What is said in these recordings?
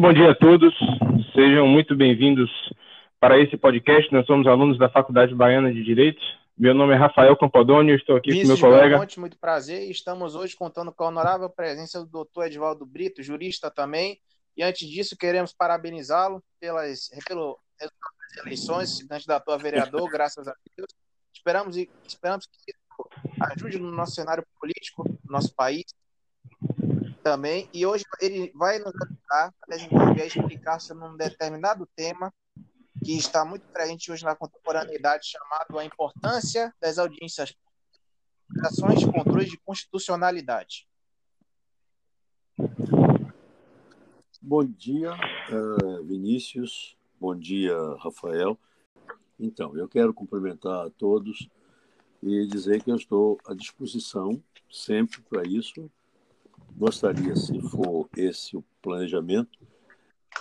bom dia a todos. Sejam muito bem-vindos para esse podcast. Nós somos alunos da Faculdade Baiana de Direito. Meu nome é Rafael Campodônio, estou aqui com meu colega. Belmonte, muito prazer. Estamos hoje contando com a honorável presença do doutor Edvaldo Brito, jurista também. E antes disso, queremos parabenizá-lo pelas, pelo resultado das eleições, candidato a vereador, graças a Deus. Esperamos, esperamos que ajude no nosso cenário político, no nosso país também. E hoje ele vai nos ajudar a desenvolver, a explicar sobre um determinado tema que está muito presente hoje na contemporaneidade, chamado a importância das audiências ações de controle de constitucionalidade. Bom dia, uh, Vinícius. Bom dia, Rafael. Então, eu quero cumprimentar a todos e dizer que eu estou à disposição sempre para isso. Gostaria, se for esse o planejamento,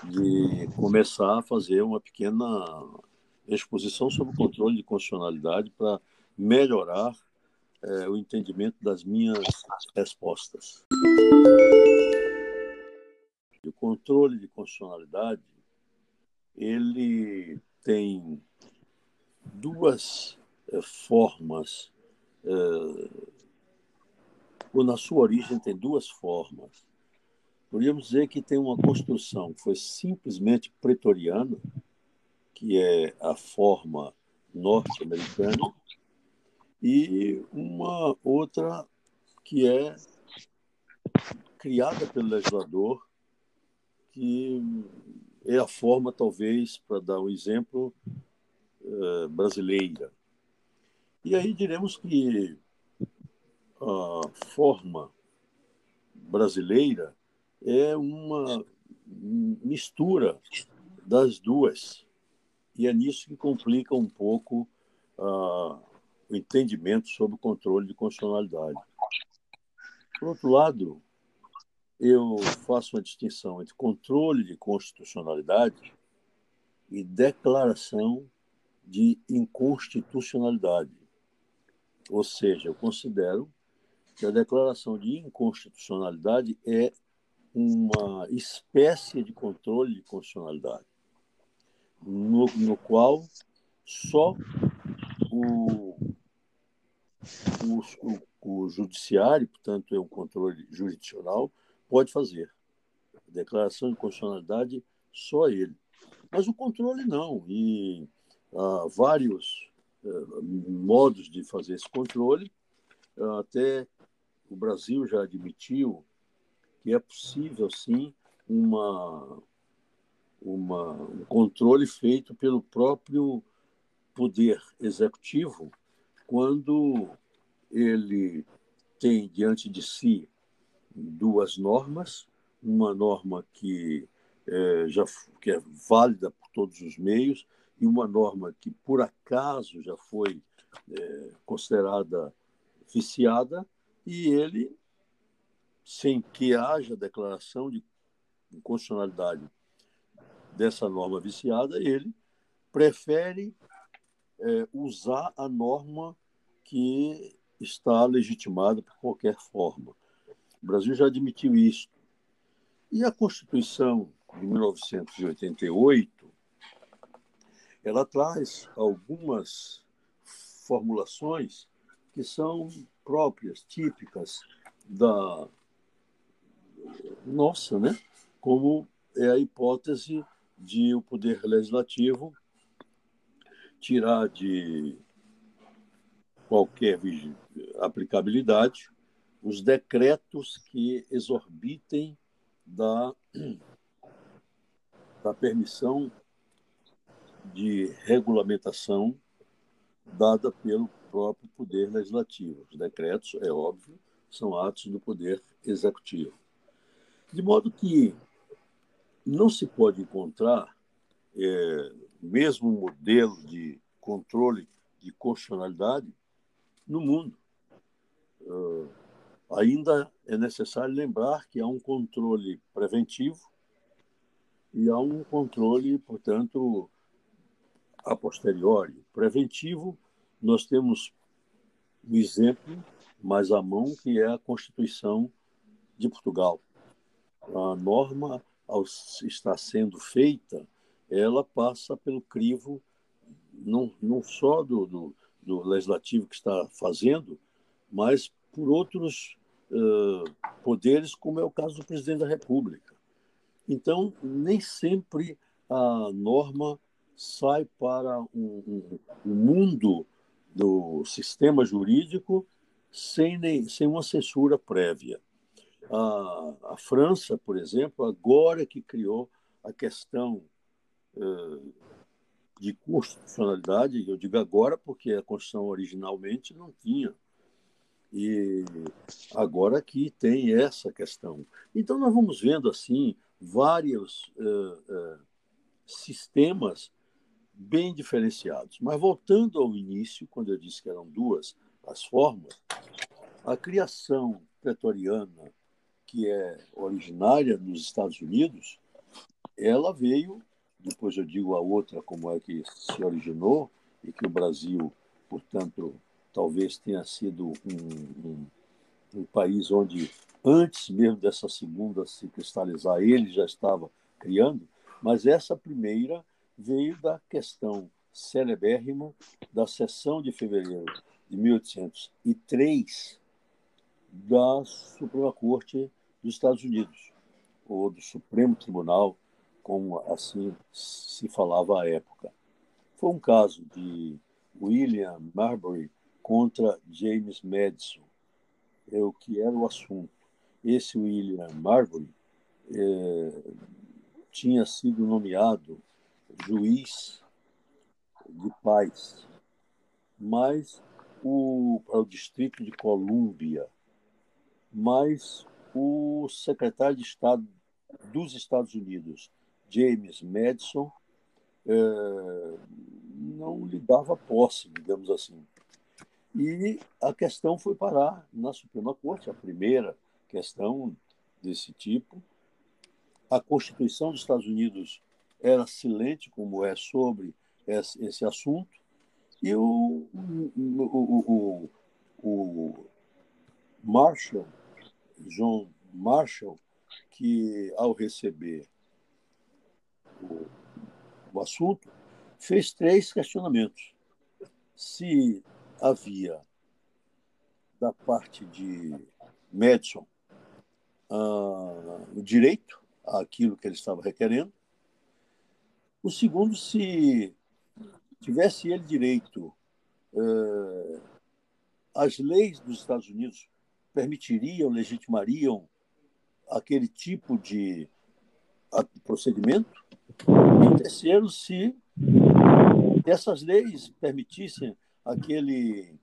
de começar a fazer uma pequena exposição sobre o controle de constitucionalidade para melhorar é, o entendimento das minhas respostas. O controle de constitucionalidade ele tem duas é, formas, é, ou na sua origem tem duas formas. Podríamos dizer que tem uma construção que foi simplesmente pretoriana, que é a forma norte-americana, e uma outra que é criada pelo legislador, que é a forma, talvez, para dar um exemplo, eh, brasileira. E aí diremos que a forma brasileira é uma mistura das duas. E é nisso que complica um pouco uh, o entendimento sobre o controle de constitucionalidade. Por outro lado, eu faço uma distinção entre controle de constitucionalidade e declaração de inconstitucionalidade. Ou seja, eu considero que a declaração de inconstitucionalidade é uma espécie de controle de constitucionalidade, no, no qual só o, o, o, o judiciário, portanto, é um controle jurisdicional, pode fazer. A declaração de constitucionalidade, só ele. Mas o controle não. E há vários uh, modos de fazer esse controle. Uh, até o Brasil já admitiu que é possível, sim, uma, uma, um controle feito pelo próprio poder executivo quando ele tem diante de si duas normas, uma norma que é, já que é válida por todos os meios e uma norma que por acaso já foi é, considerada viciada e ele sem que haja declaração de inconstitucionalidade dessa norma viciada, ele prefere é, usar a norma que está legitimada por qualquer forma. O Brasil já admitiu isso. E a Constituição de 1988, ela traz algumas formulações que são próprias, típicas da nossa, né? como é a hipótese de o poder legislativo tirar de qualquer aplicabilidade os decretos que exorbitem da, da permissão de regulamentação dada pelo próprio Poder Legislativo. Os decretos, é óbvio, são atos do Poder Executivo. De modo que não se pode encontrar é, mesmo modelo de controle de constitucionalidade no mundo. Uh, ainda é necessário lembrar que há um controle preventivo e há um controle, portanto, a posteriori. Preventivo, nós temos um exemplo mais à mão, que é a Constituição de Portugal a norma ao estar sendo feita, ela passa pelo crivo não, não só do, do, do legislativo que está fazendo, mas por outros uh, poderes, como é o caso do presidente da República. Então, nem sempre a norma sai para o um, um, um mundo do sistema jurídico sem, nem, sem uma censura prévia. A, a França, por exemplo, agora que criou a questão uh, de constitucionalidade, eu digo agora porque a Constituição originalmente não tinha. E agora que tem essa questão. Então, nós vamos vendo assim vários uh, uh, sistemas bem diferenciados. Mas voltando ao início, quando eu disse que eram duas as formas, a criação pretoriana, que é originária nos Estados Unidos, ela veio, depois eu digo a outra como é que se originou, e que o Brasil, portanto, talvez tenha sido um, um, um país onde, antes mesmo dessa segunda se cristalizar, ele já estava criando, mas essa primeira veio da questão celebérrima da sessão de fevereiro de 1803 da Suprema Corte dos Estados Unidos, ou do Supremo Tribunal, como assim se falava à época. Foi um caso de William Marbury contra James Madison, é o que era o assunto. Esse William Marbury é, tinha sido nomeado juiz de paz, mas o, para o Distrito de Colômbia, mas o secretário de Estado dos Estados Unidos, James Madison, é, não lhe dava posse, digamos assim. E a questão foi parar na Suprema Corte, a primeira questão desse tipo. A Constituição dos Estados Unidos era silente, como é, sobre esse, assunto, e o, o, o, o Marshall, John Marshall, que ao receber o, o assunto, fez três questionamentos. Se havia da parte de Madison uh, o direito àquilo que ele estava requerendo, o segundo, se tivesse ele direito, eh, as leis dos Estados Unidos permitiriam, legitimariam aquele tipo de procedimento. E terceiro, se essas leis permitissem aquele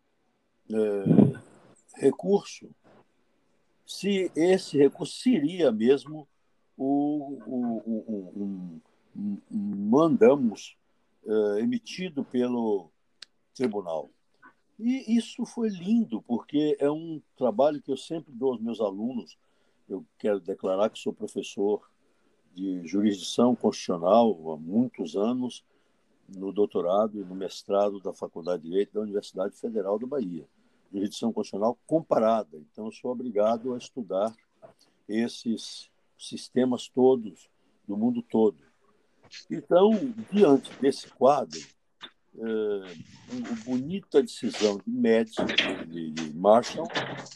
eh, recurso, se esse recurso seria mesmo o, o, o, um, mandamos uh, emitido pelo tribunal. E isso foi lindo, porque é um trabalho que eu sempre dou aos meus alunos. Eu quero declarar que sou professor de jurisdição constitucional há muitos anos, no doutorado e no mestrado da Faculdade de Direito da Universidade Federal da Bahia. Jurisdição constitucional comparada. Então, eu sou obrigado a estudar esses sistemas todos, do mundo todo. Então, diante desse quadro, a bonita decisão de Madison, de, de Marshall,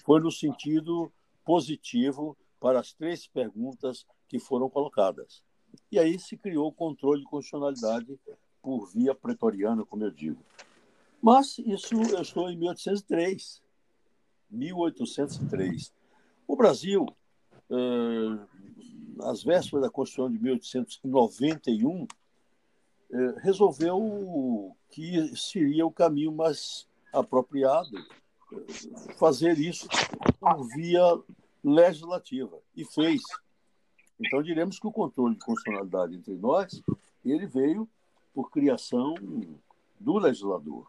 foi no sentido positivo para as três perguntas que foram colocadas. E aí se criou o controle de constitucionalidade por via pretoriana, como eu digo. Mas isso eu estou em 1803. 1803. O Brasil eh, às vésperas da Constituição de 1891, eh, resolveu que seria o caminho mais apropriado eh, fazer isso por via legislativa e fez. Então diremos que o controle de constitucionalidade entre nós ele veio por criação do legislador.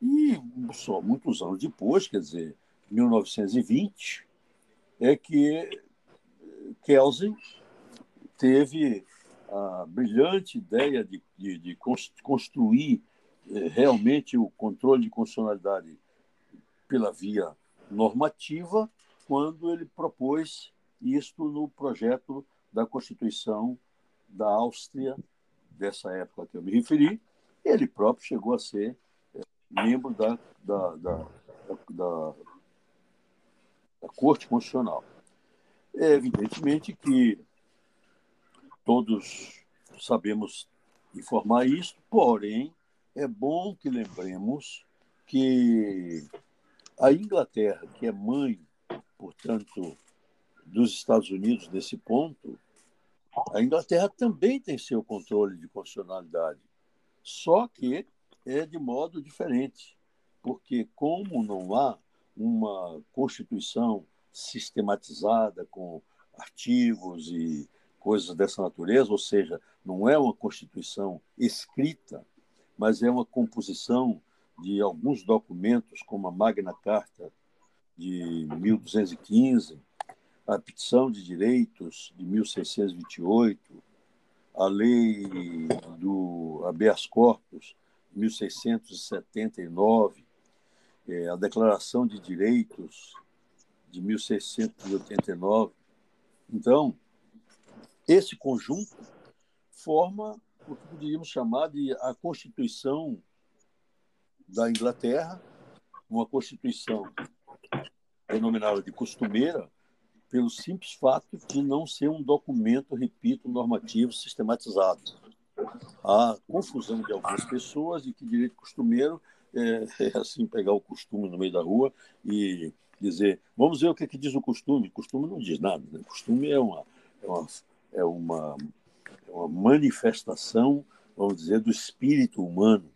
E só muitos anos depois, quer dizer, 1920, é que Kelsen teve a brilhante ideia de, de, de construir eh, realmente o controle de constitucionalidade pela via normativa, quando ele propôs isto no projeto da Constituição da Áustria, dessa época que eu me referi. Ele próprio chegou a ser é, membro da, da, da, da, da Corte Constitucional. É evidentemente que todos sabemos informar isso, porém, é bom que lembremos que a Inglaterra, que é mãe, portanto, dos Estados Unidos nesse ponto, a Inglaterra também tem seu controle de constitucionalidade, só que é de modo diferente, porque como não há uma constituição sistematizada com artigos e coisas dessa natureza, ou seja, não é uma constituição escrita, mas é uma composição de alguns documentos, como a Magna Carta de 1215, a Petição de Direitos de 1628, a Lei do habeas corpus, 1679, é, a Declaração de Direitos de 1689. Então, esse conjunto forma o que poderíamos chamar de a Constituição da Inglaterra, uma Constituição denominada de costumeira, pelo simples fato de não ser um documento, repito, normativo sistematizado. Há confusão de algumas pessoas de que direito costumeiro é, é assim pegar o costume no meio da rua e dizer vamos ver o que, é que diz o costume. Costume não diz nada. Né? Costume é uma, é uma, é uma, é uma manifestação, vamos dizer, do espírito humano.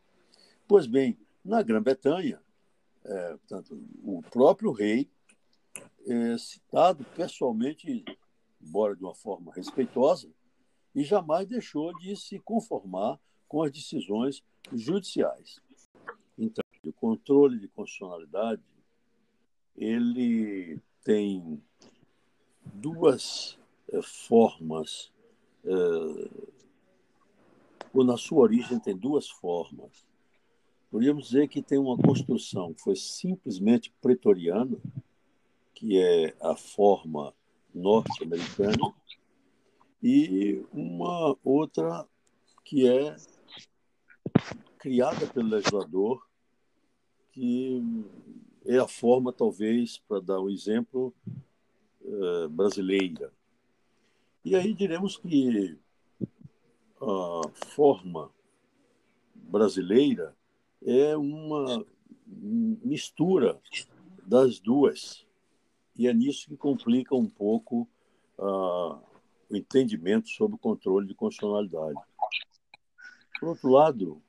Pois bem, na Grã-Bretanha, é, portanto, o próprio rei é citado pessoalmente, embora de uma forma respeitosa, e jamais deixou de se conformar com as decisões judiciais. Então, o controle de constitucionalidade ele tem duas é, formas, é, ou na sua origem tem duas formas. Podríamos dizer que tem uma construção que foi simplesmente pretoriana, que é a forma norte-americana, e uma outra que é criada pelo legislador, que é a forma, talvez, para dar um exemplo, eh, brasileira. E aí diremos que a forma brasileira é uma mistura das duas. E é nisso que complica um pouco uh, o entendimento sobre o controle de constitucionalidade. Por outro lado,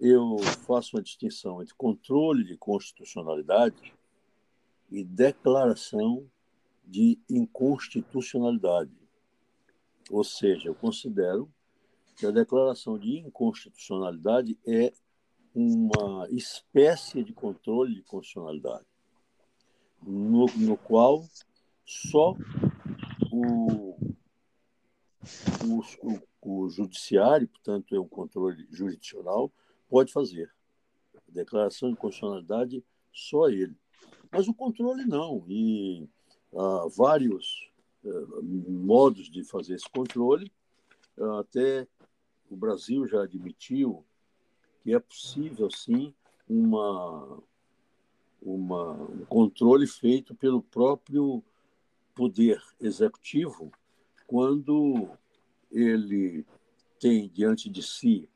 eu faço uma distinção entre controle de constitucionalidade e declaração de inconstitucionalidade. Ou seja, eu considero que a declaração de inconstitucionalidade é uma espécie de controle de constitucionalidade, no, no qual só o, o, o, o judiciário, portanto, é um controle jurisdicional, pode fazer. A declaração de constitucionalidade, só ele. Mas o controle não. E há vários uh, modos de fazer esse controle. Até o Brasil já admitiu que é possível, sim, uma, uma, um controle feito pelo próprio poder executivo quando ele tem diante de si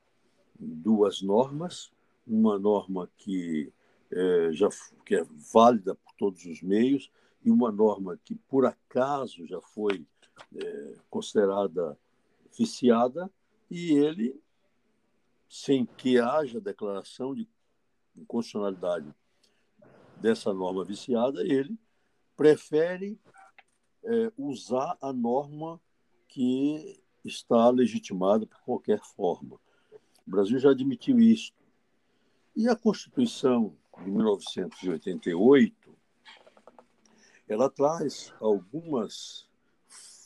duas normas, uma norma que é, já que é válida por todos os meios e uma norma que por acaso já foi é, considerada viciada e ele sem que haja declaração de constitucionalidade dessa norma viciada, ele prefere é, usar a norma que está legitimada por qualquer forma. O Brasil já admitiu isso. E a Constituição de 1988, ela traz algumas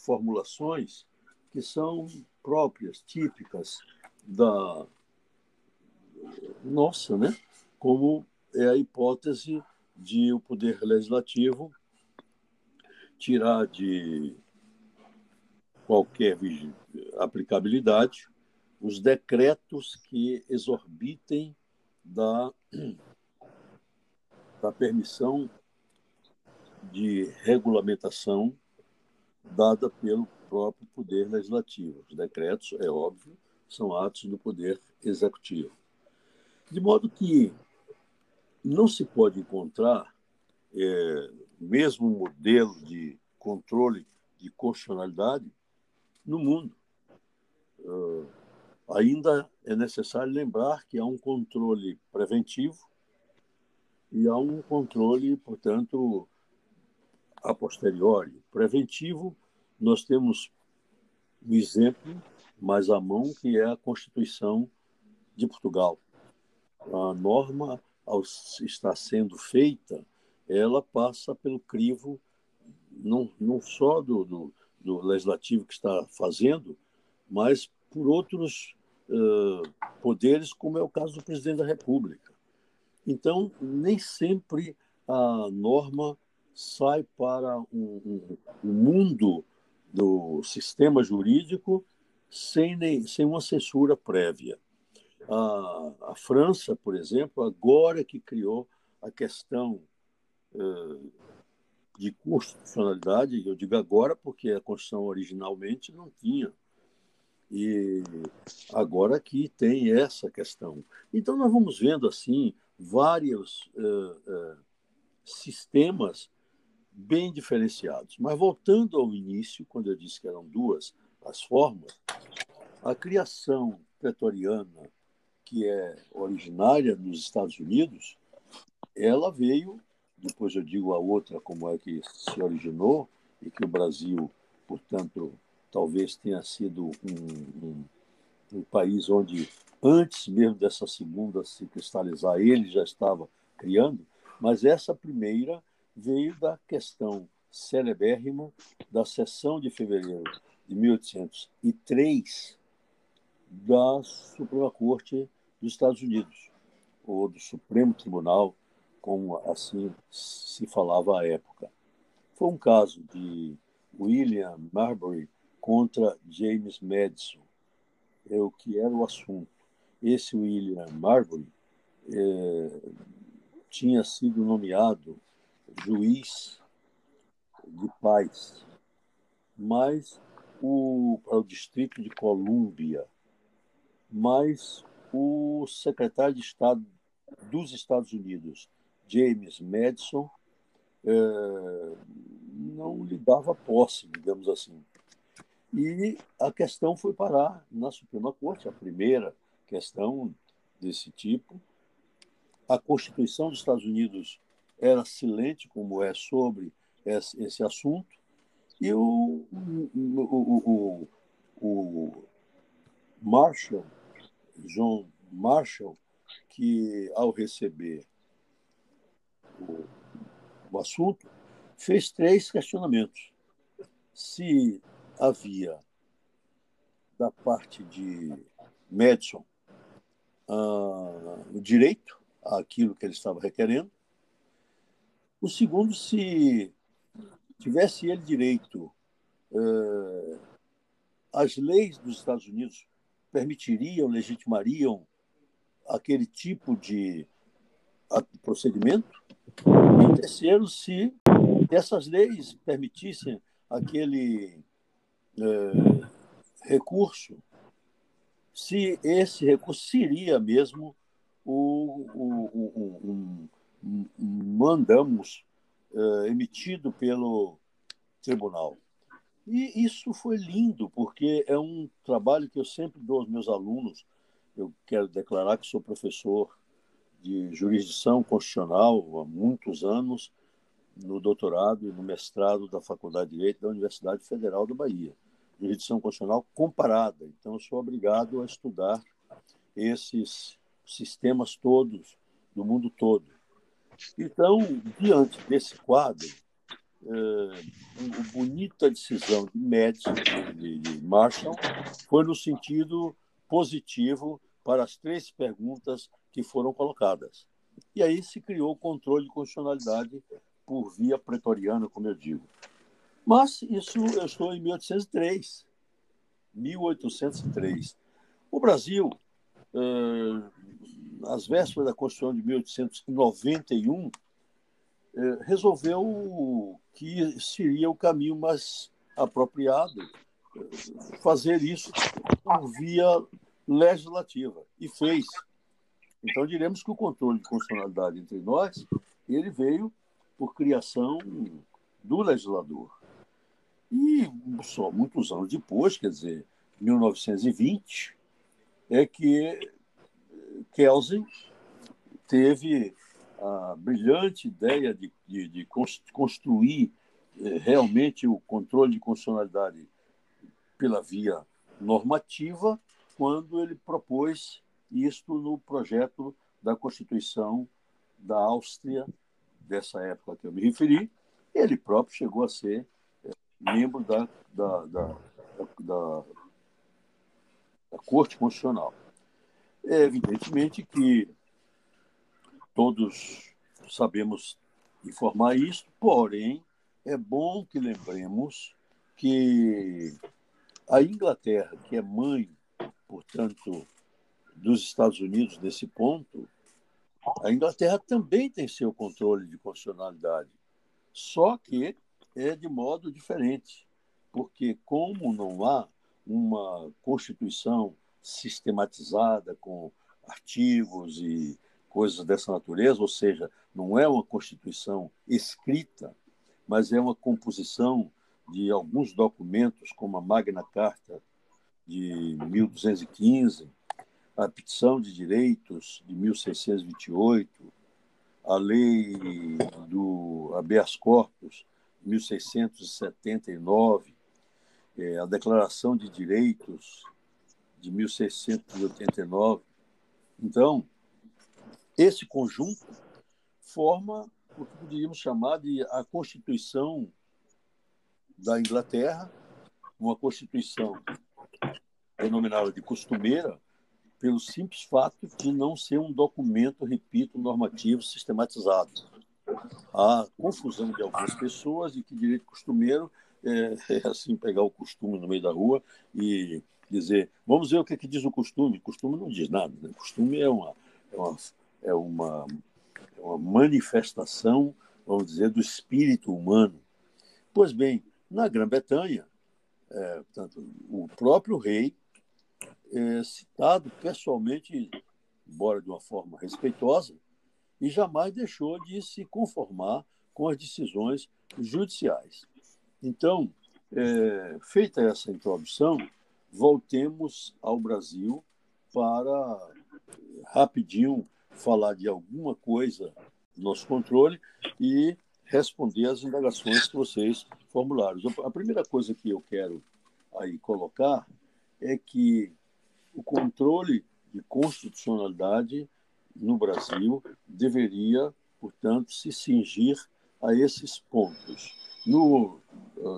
formulações que são próprias, típicas da nossa, né? Como é a hipótese de o poder legislativo tirar de qualquer aplicabilidade os decretos que exorbitem da, da permissão de regulamentação dada pelo próprio Poder Legislativo. Os decretos, é óbvio, são atos do Poder Executivo. De modo que não se pode encontrar é, mesmo modelo de controle de constitucionalidade no mundo. Uh, ainda é necessário lembrar que há um controle preventivo e há um controle, portanto, a posteriori. Preventivo, nós temos um exemplo mais à mão, que é a Constituição de Portugal. A norma, ao estar sendo feita, ela passa pelo crivo não, não só do, do, do legislativo que está fazendo, mas por outros uh, poderes, como é o caso do presidente da República. Então, nem sempre a norma sai para o um, um, mundo do sistema jurídico sem, nem, sem uma censura prévia. A, a França, por exemplo, agora que criou a questão uh, de constitucionalidade, eu digo agora porque a Constituição originalmente não tinha. E agora que tem essa questão. Então, nós vamos vendo assim vários uh, uh, sistemas bem diferenciados. Mas voltando ao início, quando eu disse que eram duas as formas, a criação pretoriana, que é originária nos Estados Unidos, ela veio depois eu digo a outra como é que se originou e que o Brasil, portanto, talvez tenha sido um, um, um país onde, antes mesmo dessa segunda se cristalizar, ele já estava criando, mas essa primeira veio da questão celebérrima da sessão de fevereiro de 1803 da Suprema Corte dos Estados Unidos, ou do Supremo Tribunal como assim se falava à época. Foi um caso de William Marbury contra James Madison, é o que era o assunto. Esse William Marbury é, tinha sido nomeado juiz de paz, mas o, para o Distrito de Colômbia, mas o secretário de Estado dos Estados Unidos, James Madison é, não lhe dava posse, digamos assim. E a questão foi parar na Suprema Corte, a primeira questão desse tipo. A Constituição dos Estados Unidos era silente, como é, sobre esse, assunto, e o, o, o, o Marshall, John Marshall, que ao receber o, o assunto, fez três questionamentos. Se havia, da parte de Madison, uh, o direito àquilo que ele estava requerendo. O segundo, se tivesse ele direito, uh, as leis dos Estados Unidos permitiriam, legitimariam aquele tipo de procedimento. E terceiro, se essas leis permitissem aquele é, recurso, se esse recurso seria mesmo o, o, um, mandamos é, emitido pelo tribunal. E isso foi lindo, porque é um trabalho que eu sempre dou aos meus alunos. Eu quero declarar que sou professor de jurisdição constitucional há muitos anos, no doutorado e no mestrado da Faculdade de Direito da Universidade Federal da Bahia. Jurisdição constitucional comparada. Então, eu sou obrigado a estudar esses sistemas todos, do mundo todo. Então, diante desse quadro, é, a bonita decisão de Madison, de, de Marshall, foi no sentido positivo para as três perguntas que foram colocadas. E aí se criou o controle de constitucionalidade por via pretoriana, como eu digo. Mas isso eu estou em 1803. 1803. O Brasil, às vésperas da Constituição de 1891, resolveu que seria o caminho mais apropriado fazer isso por via legislativa e fez. Então diremos que o controle de constitucionalidade entre nós ele veio por criação do legislador. E só muitos anos depois, quer dizer, 1920, é que Kelsen teve a brilhante ideia de, de, de construir eh, realmente o controle de constitucionalidade pela via normativa, quando ele propôs isto no projeto da Constituição da Áustria, dessa época que eu me referi. Ele próprio chegou a ser eh, membro da, da, da, da, da Corte Constitucional. É evidentemente que todos sabemos informar isso, porém, é bom que lembremos que a Inglaterra, que é mãe, portanto, dos Estados Unidos nesse ponto, a Inglaterra também tem seu controle de constitucionalidade, só que é de modo diferente, porque como não há uma constituição sistematizada com artigos e coisas dessa natureza, ou seja, não é uma constituição escrita, mas é uma composição de alguns documentos, como a Magna Carta de 1215, a Petição de Direitos de 1628, a Lei do habeas corpus 1679, é, a Declaração de Direitos de 1689. Então, esse conjunto forma o que poderíamos chamar de a Constituição da Inglaterra, uma Constituição denominada de costumeira, pelo simples fato de não ser um documento, repito, normativo sistematizado. Há confusão de algumas pessoas de que direito costumeiro é, é assim pegar o costume no meio da rua e dizer, vamos ver o que, é que diz o costume. O costume não diz nada. Né? O costume é uma, é uma é uma, é uma manifestação, vamos dizer, do espírito humano. Pois bem, na Grã-Bretanha, é, o próprio rei é citado pessoalmente, embora de uma forma respeitosa, e jamais deixou de se conformar com as decisões judiciais. Então, é, feita essa introdução, voltemos ao Brasil para rapidinho falar de alguma coisa do nosso controle e responder às indagações que vocês formularam. A primeira coisa que eu quero aí colocar é que o controle de constitucionalidade no Brasil deveria, portanto, se cingir a esses pontos. No,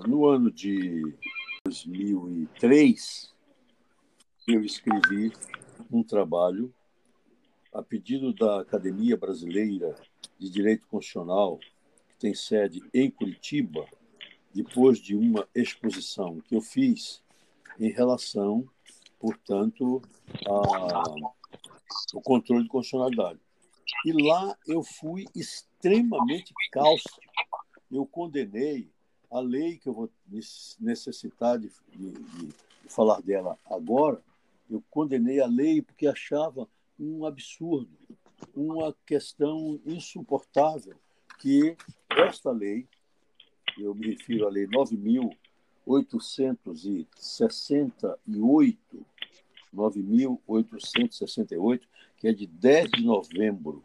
no ano de 2003, eu escrevi um trabalho a pedido da Academia Brasileira de Direito Constitucional, que tem sede em Curitiba, depois de uma exposição que eu fiz em relação, portanto, ao controle de constitucionalidade. E lá eu fui extremamente cáustico. Eu condenei a lei que eu vou necessitar de, de, de falar dela agora. Eu condenei a lei porque achava um absurdo, uma questão insuportável que esta lei, eu me refiro à Lei 9.868, 9.868, que é de 10 de novembro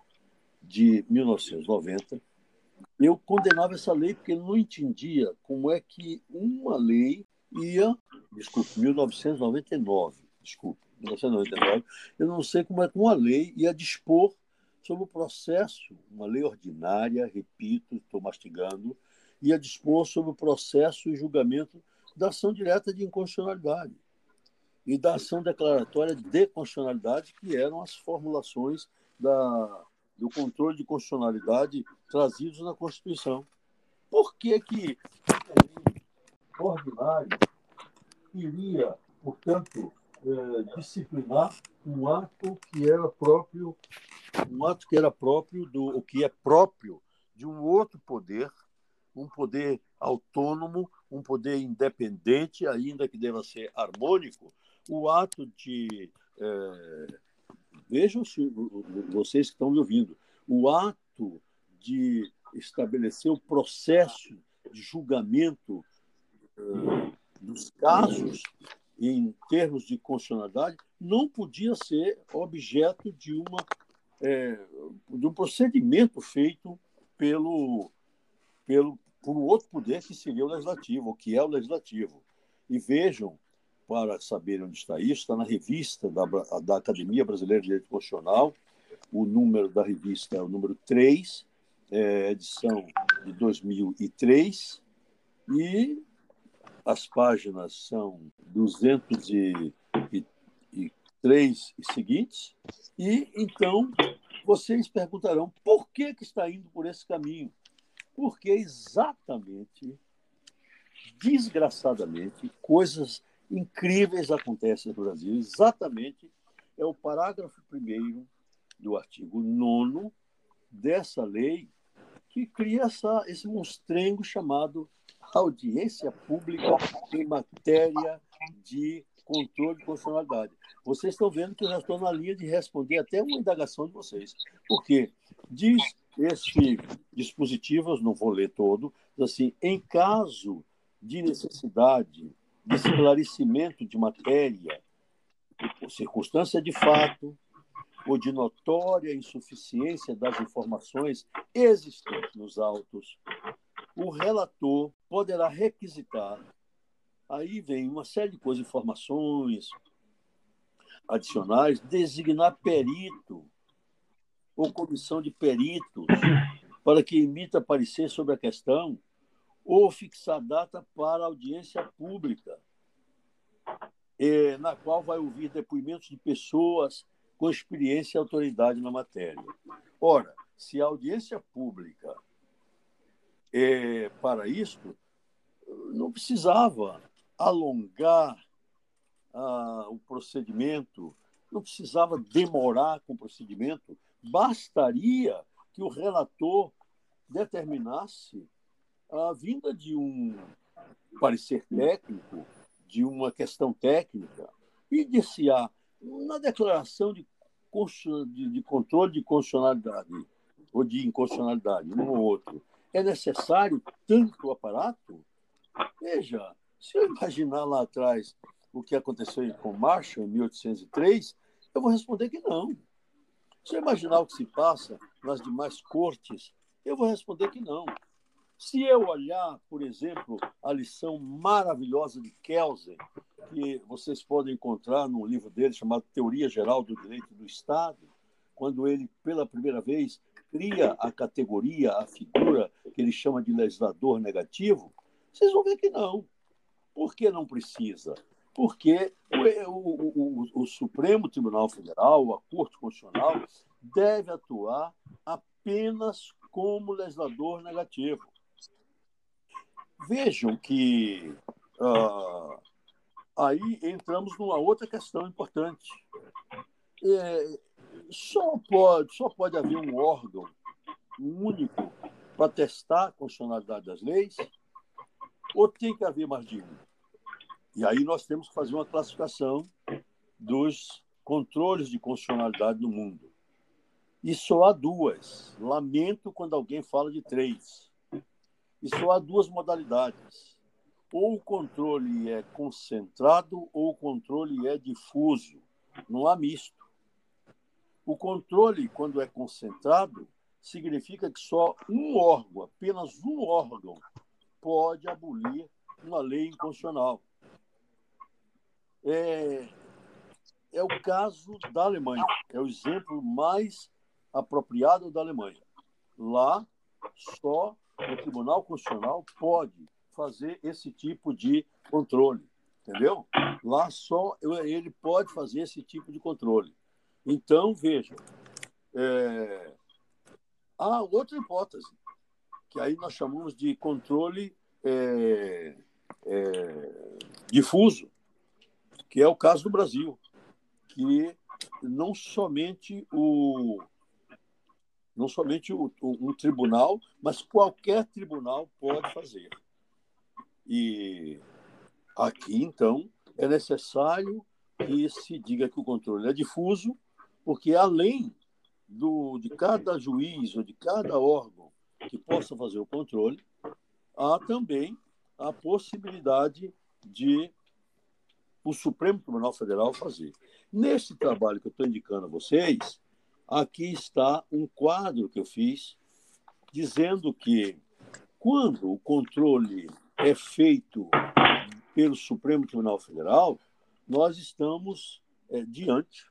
de 1990, eu condenava essa lei porque não entendia como é que uma lei ia, desculpe, 1999, desculpe, 1999, eu não sei como é que uma lei ia dispor sobre o processo, uma lei ordinária, repito, estou mastigando, ia dispor sobre o processo e julgamento da ação direta de inconstitucionalidade e da ação declaratória de constitucionalidade, que eram as formulações da, do controle de constitucionalidade trazidos na Constituição. Por que que a lei ordinária iria portanto, é, disciplinar um ato que era próprio, um ato que era próprio do, o que é próprio de um outro poder, um poder autônomo, um poder independente, ainda que deva ser harmônico, o ato de é, vejam se vocês que estão me ouvindo, o ato de estabelecer o processo de julgamento uh, dos casos em termos de constitucionalidade não podia ser objeto de uma é, de um procedimento feito pelo pelo por outro poder que seria o legislativo, que é o legislativo. E vejam, para saberem onde está isso, está na revista da, da Academia Brasileira de Direito Constitucional, o número da revista é o número 3, é, edição de 2003, e as páginas são 203 e seguintes, e então vocês perguntarão por que, que está indo por esse caminho? Porque exatamente, desgraçadamente, coisas incríveis acontecem no Brasil. Exatamente é o parágrafo 1 do artigo 9 dessa lei que cria essa, esse monstrengo chamado audiência pública em matéria de controle de constitucionalidade. Vocês estão vendo que eu já estou na linha de responder até uma indagação de vocês. Porque diz esse dispositivo, eu não vou ler todo, assim, em caso de necessidade de esclarecimento de matéria, por circunstância de fato, ou de notória insuficiência das informações existentes nos autos, o relator poderá requisitar. Aí vem uma série de coisas, informações adicionais, designar perito ou comissão de peritos para que emita parecer sobre a questão ou fixar data para audiência pública, na qual vai ouvir depoimentos de pessoas com experiência e autoridade na matéria. Ora, se a audiência pública é para isto, não precisava alongar ah, o procedimento, não precisava demorar com o procedimento, bastaria que o relator determinasse a vinda de um parecer técnico, de uma questão técnica, e disse-á na declaração de, de, de controle de constitucionalidade ou de inconstitucionalidade, um ou outro, é necessário tanto aparato? Veja, se eu imaginar lá atrás o que aconteceu com Marshall em 1803, eu vou responder que não. Se eu imaginar o que se passa nas demais cortes, eu vou responder que não. Se eu olhar, por exemplo, a lição maravilhosa de Kelsen, que vocês podem encontrar num livro dele chamado Teoria Geral do Direito do Estado, quando ele, pela primeira vez, cria a categoria, a figura que ele chama de legislador negativo, vocês vão ver que não. Por que não precisa? Porque o, o, o, o Supremo Tribunal Federal, a Corte Constitucional, deve atuar apenas como legislador negativo. Vejam que uh, aí entramos numa outra questão importante. É, só, pode, só pode haver um órgão único para testar a constitucionalidade das leis, ou tem que haver mais de um? E aí nós temos que fazer uma classificação dos controles de constitucionalidade no mundo. E só há duas. Lamento quando alguém fala de três. E só há duas modalidades. Ou o controle é concentrado ou o controle é difuso. Não há misto. O controle, quando é concentrado, significa que só um órgão, apenas um órgão, pode abolir uma lei inconstitucional. É, é o caso da Alemanha. É o exemplo mais apropriado da Alemanha. Lá, só o Tribunal Constitucional pode fazer esse tipo de controle, entendeu? Lá só ele pode fazer esse tipo de controle. Então, veja, é... há outra hipótese, que aí nós chamamos de controle é... É... difuso, que é o caso do Brasil, que não somente o não somente o, um tribunal, mas qualquer tribunal pode fazer. E aqui, então, é necessário que se diga que o controle é difuso, porque além do, de cada juiz ou de cada órgão que possa fazer o controle, há também a possibilidade de o Supremo Tribunal Federal fazer. Nesse trabalho que eu estou indicando a vocês, aqui está um quadro que eu fiz dizendo que quando o controle é feito pelo Supremo Tribunal Federal, nós estamos é, diante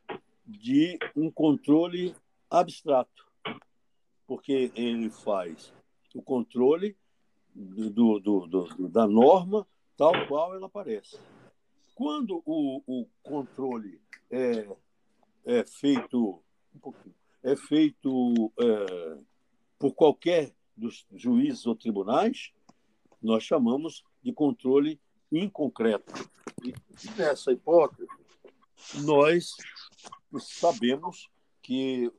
de um controle abstrato, porque ele faz o controle do, do, do, da norma tal qual ela aparece. Quando o, o controle é, é feito um pouquinho, é feito é, por qualquer dos juízes ou tribunais, nós chamamos de controle inconcreto. E nessa hipótese, nós sabemos que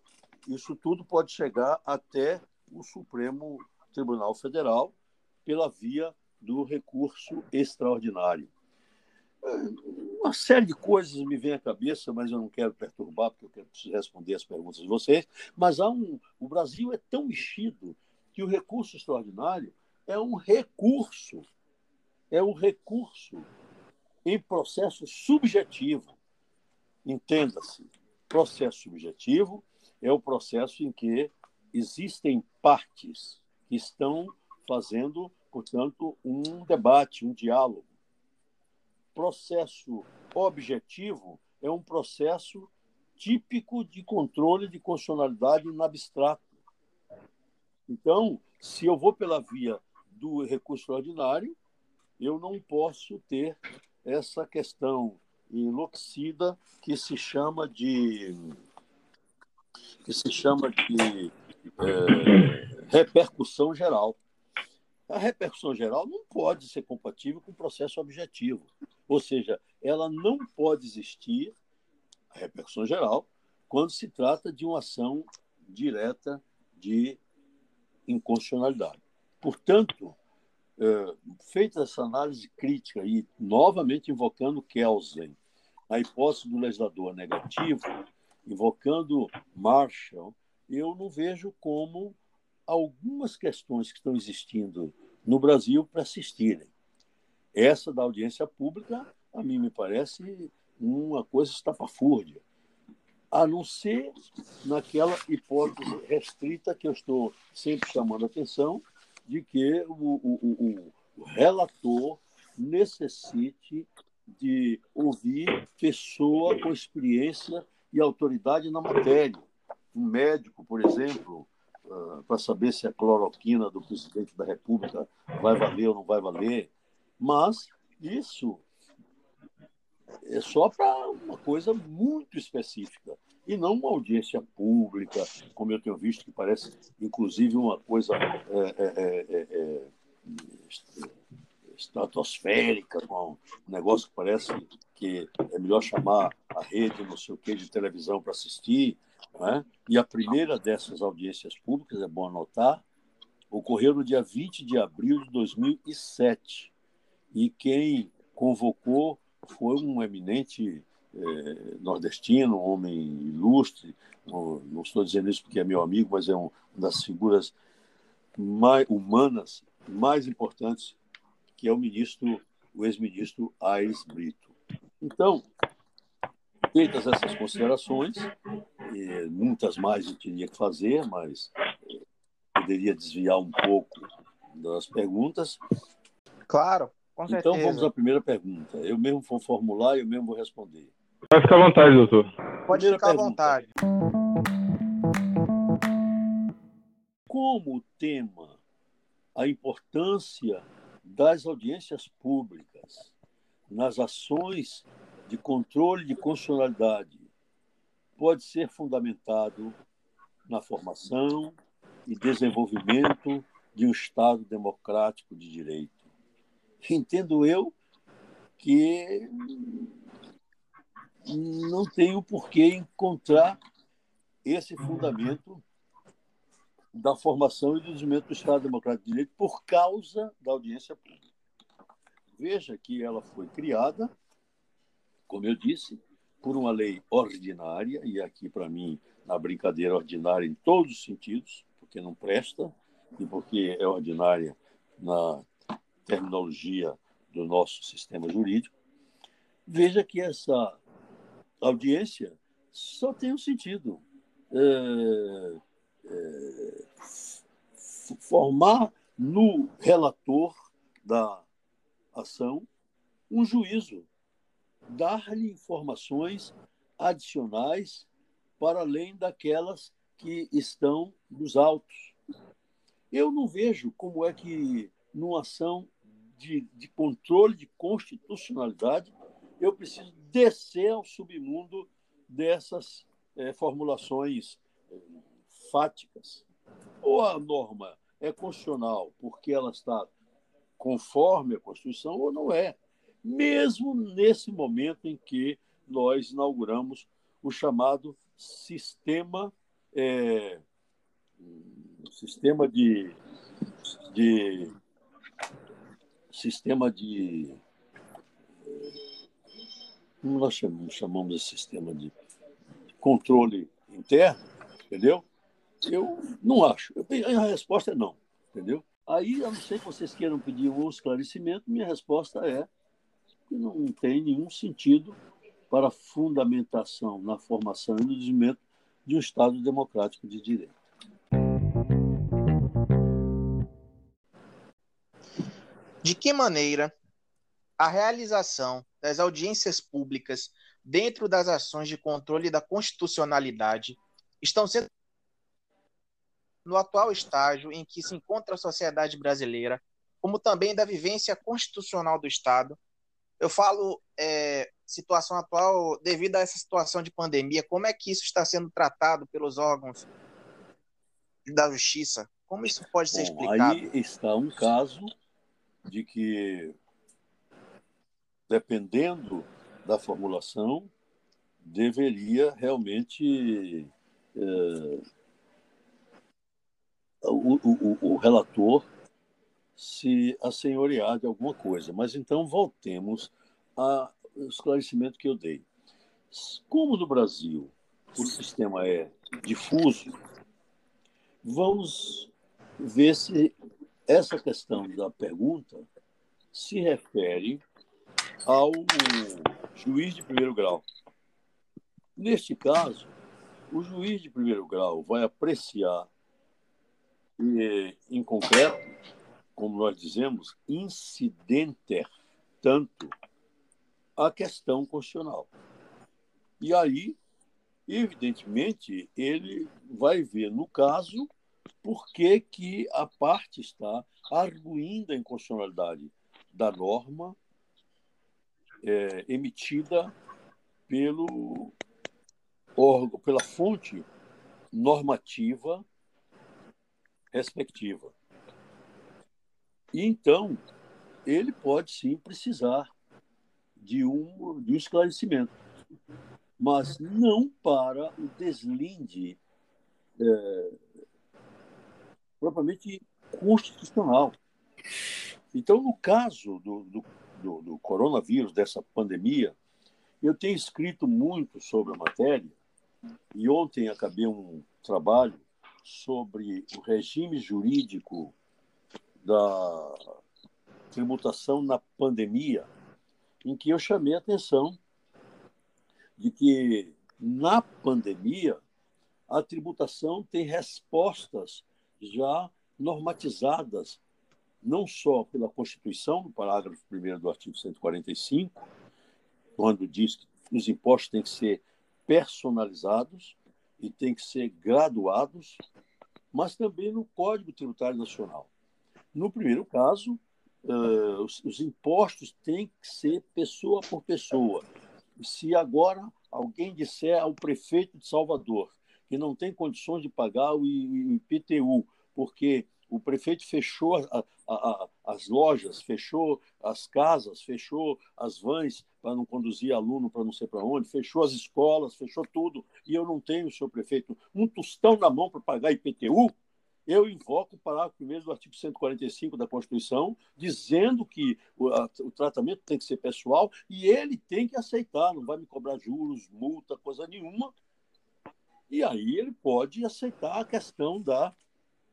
isso tudo pode chegar até o Supremo Tribunal Federal pela via do recurso extraordinário. Uma série de coisas me vem à cabeça, mas eu não quero perturbar, porque eu quero responder as perguntas de vocês. Mas há um, o Brasil é tão mexido que o recurso extraordinário é um recurso, é um recurso em processo subjetivo. Entenda-se, processo subjetivo é o processo em que existem partes que estão fazendo, portanto, um debate, um diálogo processo objetivo é um processo típico de controle de constitucionalidade no abstrato. Então, se eu vou pela via do recurso ordinário, eu não posso ter essa questão enlouquecida que se chama de que se chama de é, repercussão geral. A repercussão geral não pode ser compatível com o processo objetivo. Ou seja, ela não pode existir, a repercussão geral, quando se trata de uma ação direta de inconstitucionalidade. Portanto, é, feita essa análise crítica e novamente invocando Kelsen, a hipótese do legislador negativo, invocando Marshall, eu não vejo como algumas questões que estão existindo no Brasil persistirem. Essa da audiência pública, a mim me parece uma coisa estapafúrdia, a não ser naquela hipótese restrita que eu estou sempre chamando a atenção, de que o, o, o, o relator necessite de ouvir pessoa com experiência e autoridade na matéria. Um médico, por exemplo, uh, para saber se a cloroquina do presidente da República vai valer ou não vai valer, mas isso é só para uma coisa muito específica e não uma audiência pública, como eu tenho visto, que parece, inclusive, uma coisa é, é, é, é estratosférica, com um negócio que parece é melhor chamar a rede, não sei o que, de televisão para assistir. É? E a primeira dessas audiências públicas, é bom anotar, ocorreu no dia 20 de abril de 2007 e quem convocou foi um eminente eh, nordestino, um homem ilustre, não, não, estou dizendo isso porque é meu amigo, mas é um, uma das figuras mais humanas mais importantes, que é o ministro, o ex-ministro Aires Brito. Então, feitas essas considerações, muitas mais eu teria que fazer, mas eh, poderia desviar um pouco das perguntas. Claro. Com então vamos à primeira pergunta. Eu mesmo vou formular e eu mesmo vou responder. Pode ficar à vontade, doutor. Pode primeira ficar pergunta. à vontade. Como tema a importância das audiências públicas nas ações de controle de constitucionalidade pode ser fundamentado na formação e desenvolvimento de um Estado democrático de direito entendo eu que não tenho por que encontrar esse fundamento da formação e do desenvolvimento do Estado Democrático de Direito por causa da audiência pública. Veja que ela foi criada, como eu disse, por uma lei ordinária, e aqui, para mim, na brincadeira ordinária em todos os sentidos, porque não presta e porque é ordinária na terminologia do nosso sistema jurídico. Veja que essa audiência só tem um sentido. É, é, formar no relator da ação um juízo, dar-lhe informações adicionais para além daquelas que estão nos autos. Eu não vejo como é que, numa ação de, de controle de constitucionalidade, eu preciso descer ao submundo dessas é, formulações eh, fáticas. Ou a norma é constitucional porque ela está conforme a Constituição, ou não é. Mesmo nesse momento em que nós inauguramos o chamado sistema é, sistema de, de sistema de como nós chamamos, chamamos de sistema de controle interno, entendeu? Eu não acho. Eu, a resposta é não, entendeu? Aí, a não ser que vocês queiram pedir um esclarecimento, minha resposta é que não tem nenhum sentido para fundamentação na formação e no desenvolvimento de um Estado democrático de direito. De que maneira a realização das audiências públicas dentro das ações de controle da constitucionalidade estão sendo no atual estágio em que se encontra a sociedade brasileira, como também da vivência constitucional do Estado. Eu falo é, situação atual devido a essa situação de pandemia, como é que isso está sendo tratado pelos órgãos da justiça? Como isso pode ser Bom, explicado? Aí está um caso de que dependendo da formulação, deveria realmente é, o, o, o, relator se assenhorear de alguma coisa. Mas então voltemos ao esclarecimento que eu dei. Como no Brasil o sistema é difuso, vamos ver se essa questão da pergunta se refere ao juiz de primeiro grau. Neste caso, o juiz de primeiro grau vai apreciar, em concreto, como nós dizemos, incidenter tanto a questão constitucional. E aí, evidentemente, ele vai ver, no caso, por que, que a parte está arguindo a inconstitucionalidade da norma é, emitida pelo órgão, pela fonte normativa respectiva. E então, ele pode sim precisar de um, de um esclarecimento, mas não para o deslinde é, propriamente constitucional. Então, no caso do, do do, do coronavírus, dessa pandemia, eu tenho escrito muito sobre a matéria e ontem acabei um trabalho sobre o regime jurídico da tributação na pandemia, em que eu chamei a atenção de que na pandemia a tributação tem respostas já normatizadas não só pela Constituição, no parágrafo 1 do artigo 145, quando diz que os impostos têm que ser personalizados e têm que ser graduados, mas também no Código Tributário Nacional. No primeiro caso, uh, os, os, impostos têm que ser pessoa por pessoa. Se agora alguém disser ao prefeito de Salvador que não tem condições de pagar o IPTU, porque o prefeito fechou a, a, as lojas, fechou as casas, fechou as vans para não conduzir aluno para não sei para onde, fechou as escolas, fechou tudo, e eu não tenho, senhor prefeito, um tostão na mão para pagar IPTU, eu invoco o parágrafo 1 do artigo 145 da Constituição, dizendo que o, a, o, tratamento tem que ser pessoal e ele tem que aceitar, não vai me cobrar juros, multa, coisa nenhuma. E aí ele pode aceitar a questão da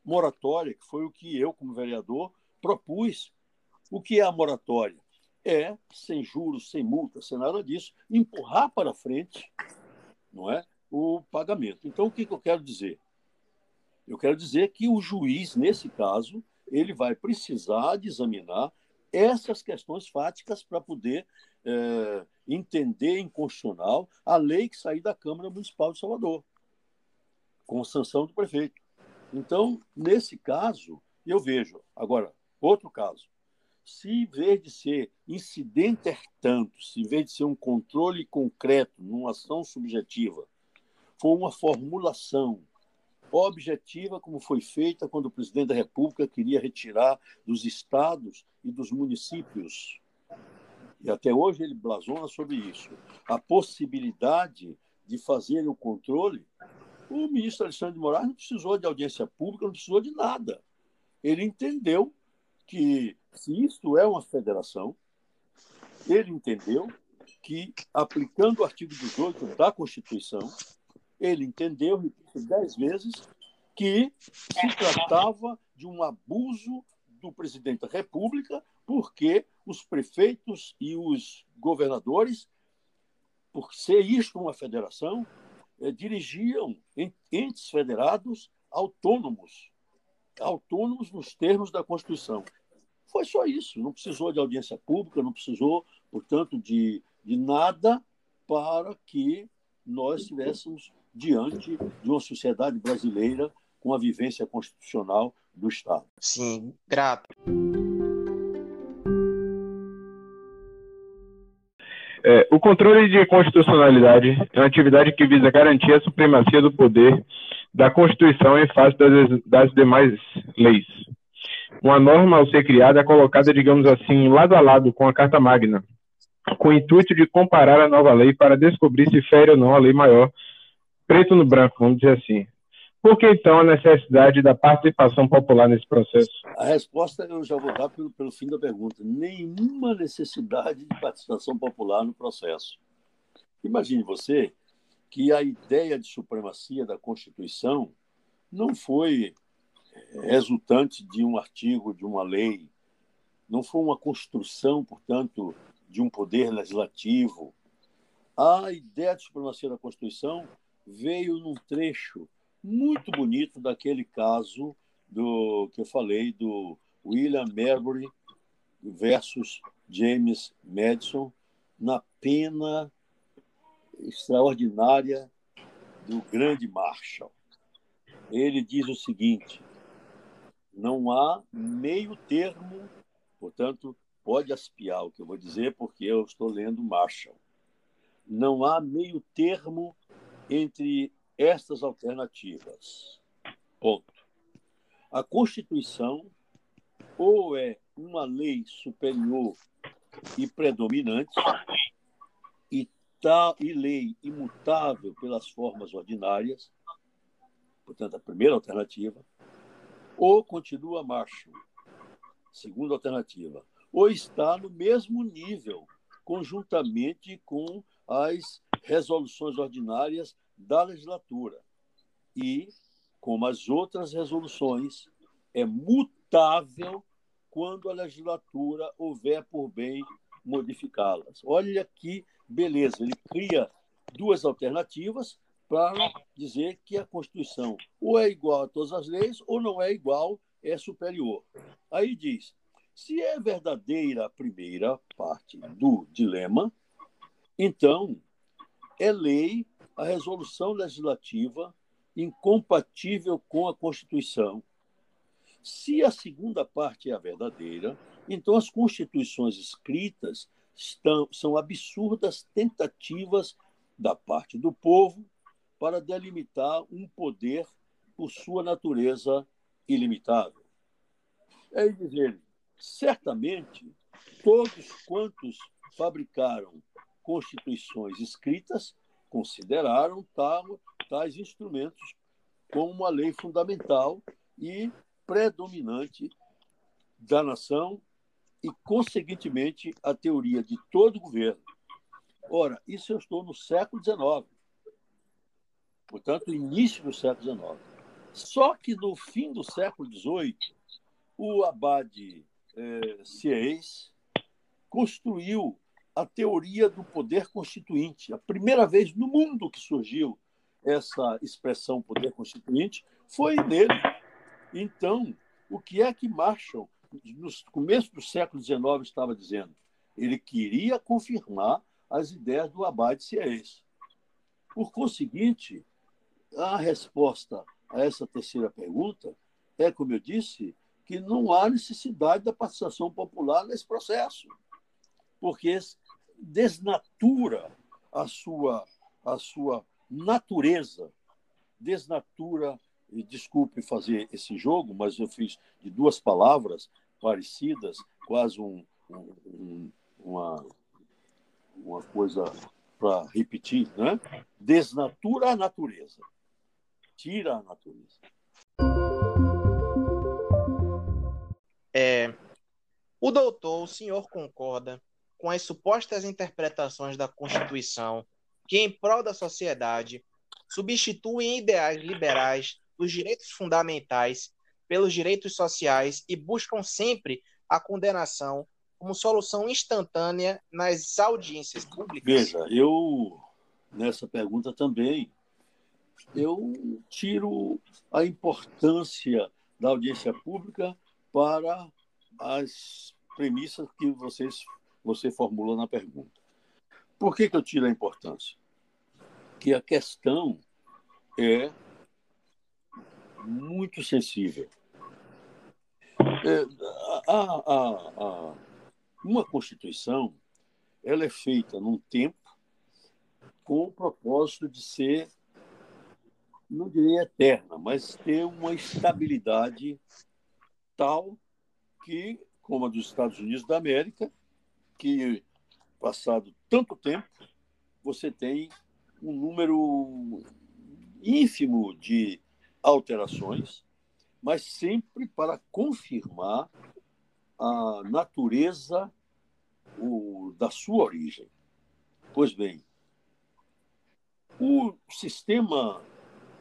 moratória, que foi o que eu, como vereador, propus. O que é a moratória? É, sem juros, sem multa, sem nada disso, empurrar para frente não é, o pagamento. Então, o que, que eu quero dizer? Eu quero dizer que o juiz, nesse caso, ele vai precisar de examinar essas questões fáticas para poder é, entender inconstitucional a lei que sair da Câmara Municipal de Salvador, com sanção do prefeito. Então, nesse caso, eu vejo. Agora, outro caso. Se, em vez de ser incidente tanto, se em vez de ser um controle concreto, numa ação subjetiva, for uma formulação objetiva, como foi feita quando o presidente da República queria retirar dos estados e dos municípios, e até hoje ele blasona sobre isso, a possibilidade de fazer o controle o ministro Alexandre de Moraes não precisou de audiência pública, não precisou de nada. Ele entendeu que, se isto é uma federação, ele entendeu que, aplicando o artigo 18 da Constituição, ele entendeu, repito dez vezes, que se tratava de um abuso do presidente da República, porque os prefeitos e os governadores, por ser isto uma federação, eh, dirigiam entes federados autônomos, autônomos nos termos da Constituição. Foi só isso, não precisou de audiência pública, não precisou, portanto, de, de nada para que nós estivéssemos diante de uma sociedade brasileira com a vivência constitucional do Estado. Sim, grato. É, o controle de constitucionalidade é uma atividade que visa garantir a supremacia do poder da Constituição em face das, das demais leis. Uma norma, ao ser criada, é colocada, digamos assim, lado a lado com a Carta Magna, com o intuito de comparar a nova lei para descobrir se fere ou não a lei maior, preto no branco, vamos dizer assim. Por que então a necessidade da participação popular nesse processo? A resposta eu já vou dar pelo, pelo fim da pergunta. Nenhuma necessidade de participação popular no processo. Imagine você que a ideia de supremacia da Constituição não foi é, resultante de um artigo, de uma lei, não foi uma construção, portanto, de um poder legislativo. A ideia de supremacia da Constituição veio num trecho muito bonito daquele caso do que eu falei do William Marbury versus James Madison na pena extraordinária do grande Marshall. Ele diz o seguinte: não há meio termo, portanto, pode aspiar o que eu vou dizer porque eu estou lendo Marshall. Não há meio termo entre estas alternativas. Ponto. A Constituição ou é uma lei superior e predominante e, tá, e lei imutável pelas formas ordinárias, portanto, a primeira alternativa, ou continua marcha, segunda alternativa, ou está no mesmo nível, conjuntamente com as resoluções ordinárias da legislatura. E, como as outras resoluções, é mutável quando a legislatura houver por bem modificá-las. Olha que beleza, ele cria duas alternativas para dizer que a Constituição ou é igual a todas as leis ou não é igual, é superior. Aí diz: se é verdadeira a primeira parte do dilema, então é lei a resolução legislativa incompatível com a Constituição. Se a segunda parte é a verdadeira, então as constituições escritas estão, são absurdas tentativas da parte do povo para delimitar um poder por sua natureza ilimitável. É dizer, certamente todos quantos fabricaram constituições escritas consideraram tais instrumentos como uma lei fundamental e predominante da nação e, conseguintemente, a teoria de todo governo. Ora, isso eu estou no século XIX, portanto, início do século XIX. Só que no fim do século XVIII, o abade é, construiu a teoria do poder constituinte. A primeira vez no mundo que surgiu essa expressão poder constituinte foi nele. Então, o que é que Marshall, no começo do século XIX, estava dizendo? Ele queria confirmar as ideias do Abade Sieyès. Por conseguinte, a resposta a essa terceira pergunta é, como eu disse, que não há necessidade da participação popular nesse processo, porque desnatura a sua, a sua natureza, desnatura, e desculpe fazer esse jogo, mas eu fiz de duas palavras parecidas, quase um, um, uma, uma coisa para repetir, né? Desnatura a natureza, tira a natureza. É, o doutor, o senhor concorda com as supostas interpretações da Constituição que, em prol da sociedade, substituem ideais liberais dos direitos fundamentais pelos direitos sociais e buscam sempre a condenação como solução instantânea nas audiências públicas? Veja, eu nessa pergunta também eu tiro a importância da audiência pública para as premissas que vocês você formulou na pergunta. Por que, que eu tiro a importância? Que a questão é muito sensível. É, a, a, a, uma Constituição ela é feita num tempo com o propósito de ser, não diria eterna, mas ter uma estabilidade tal que, como a dos Estados Unidos da América, que, passado tanto tempo, você tem um número ínfimo de alterações, mas sempre para confirmar a natureza o, da sua origem. Pois bem, o sistema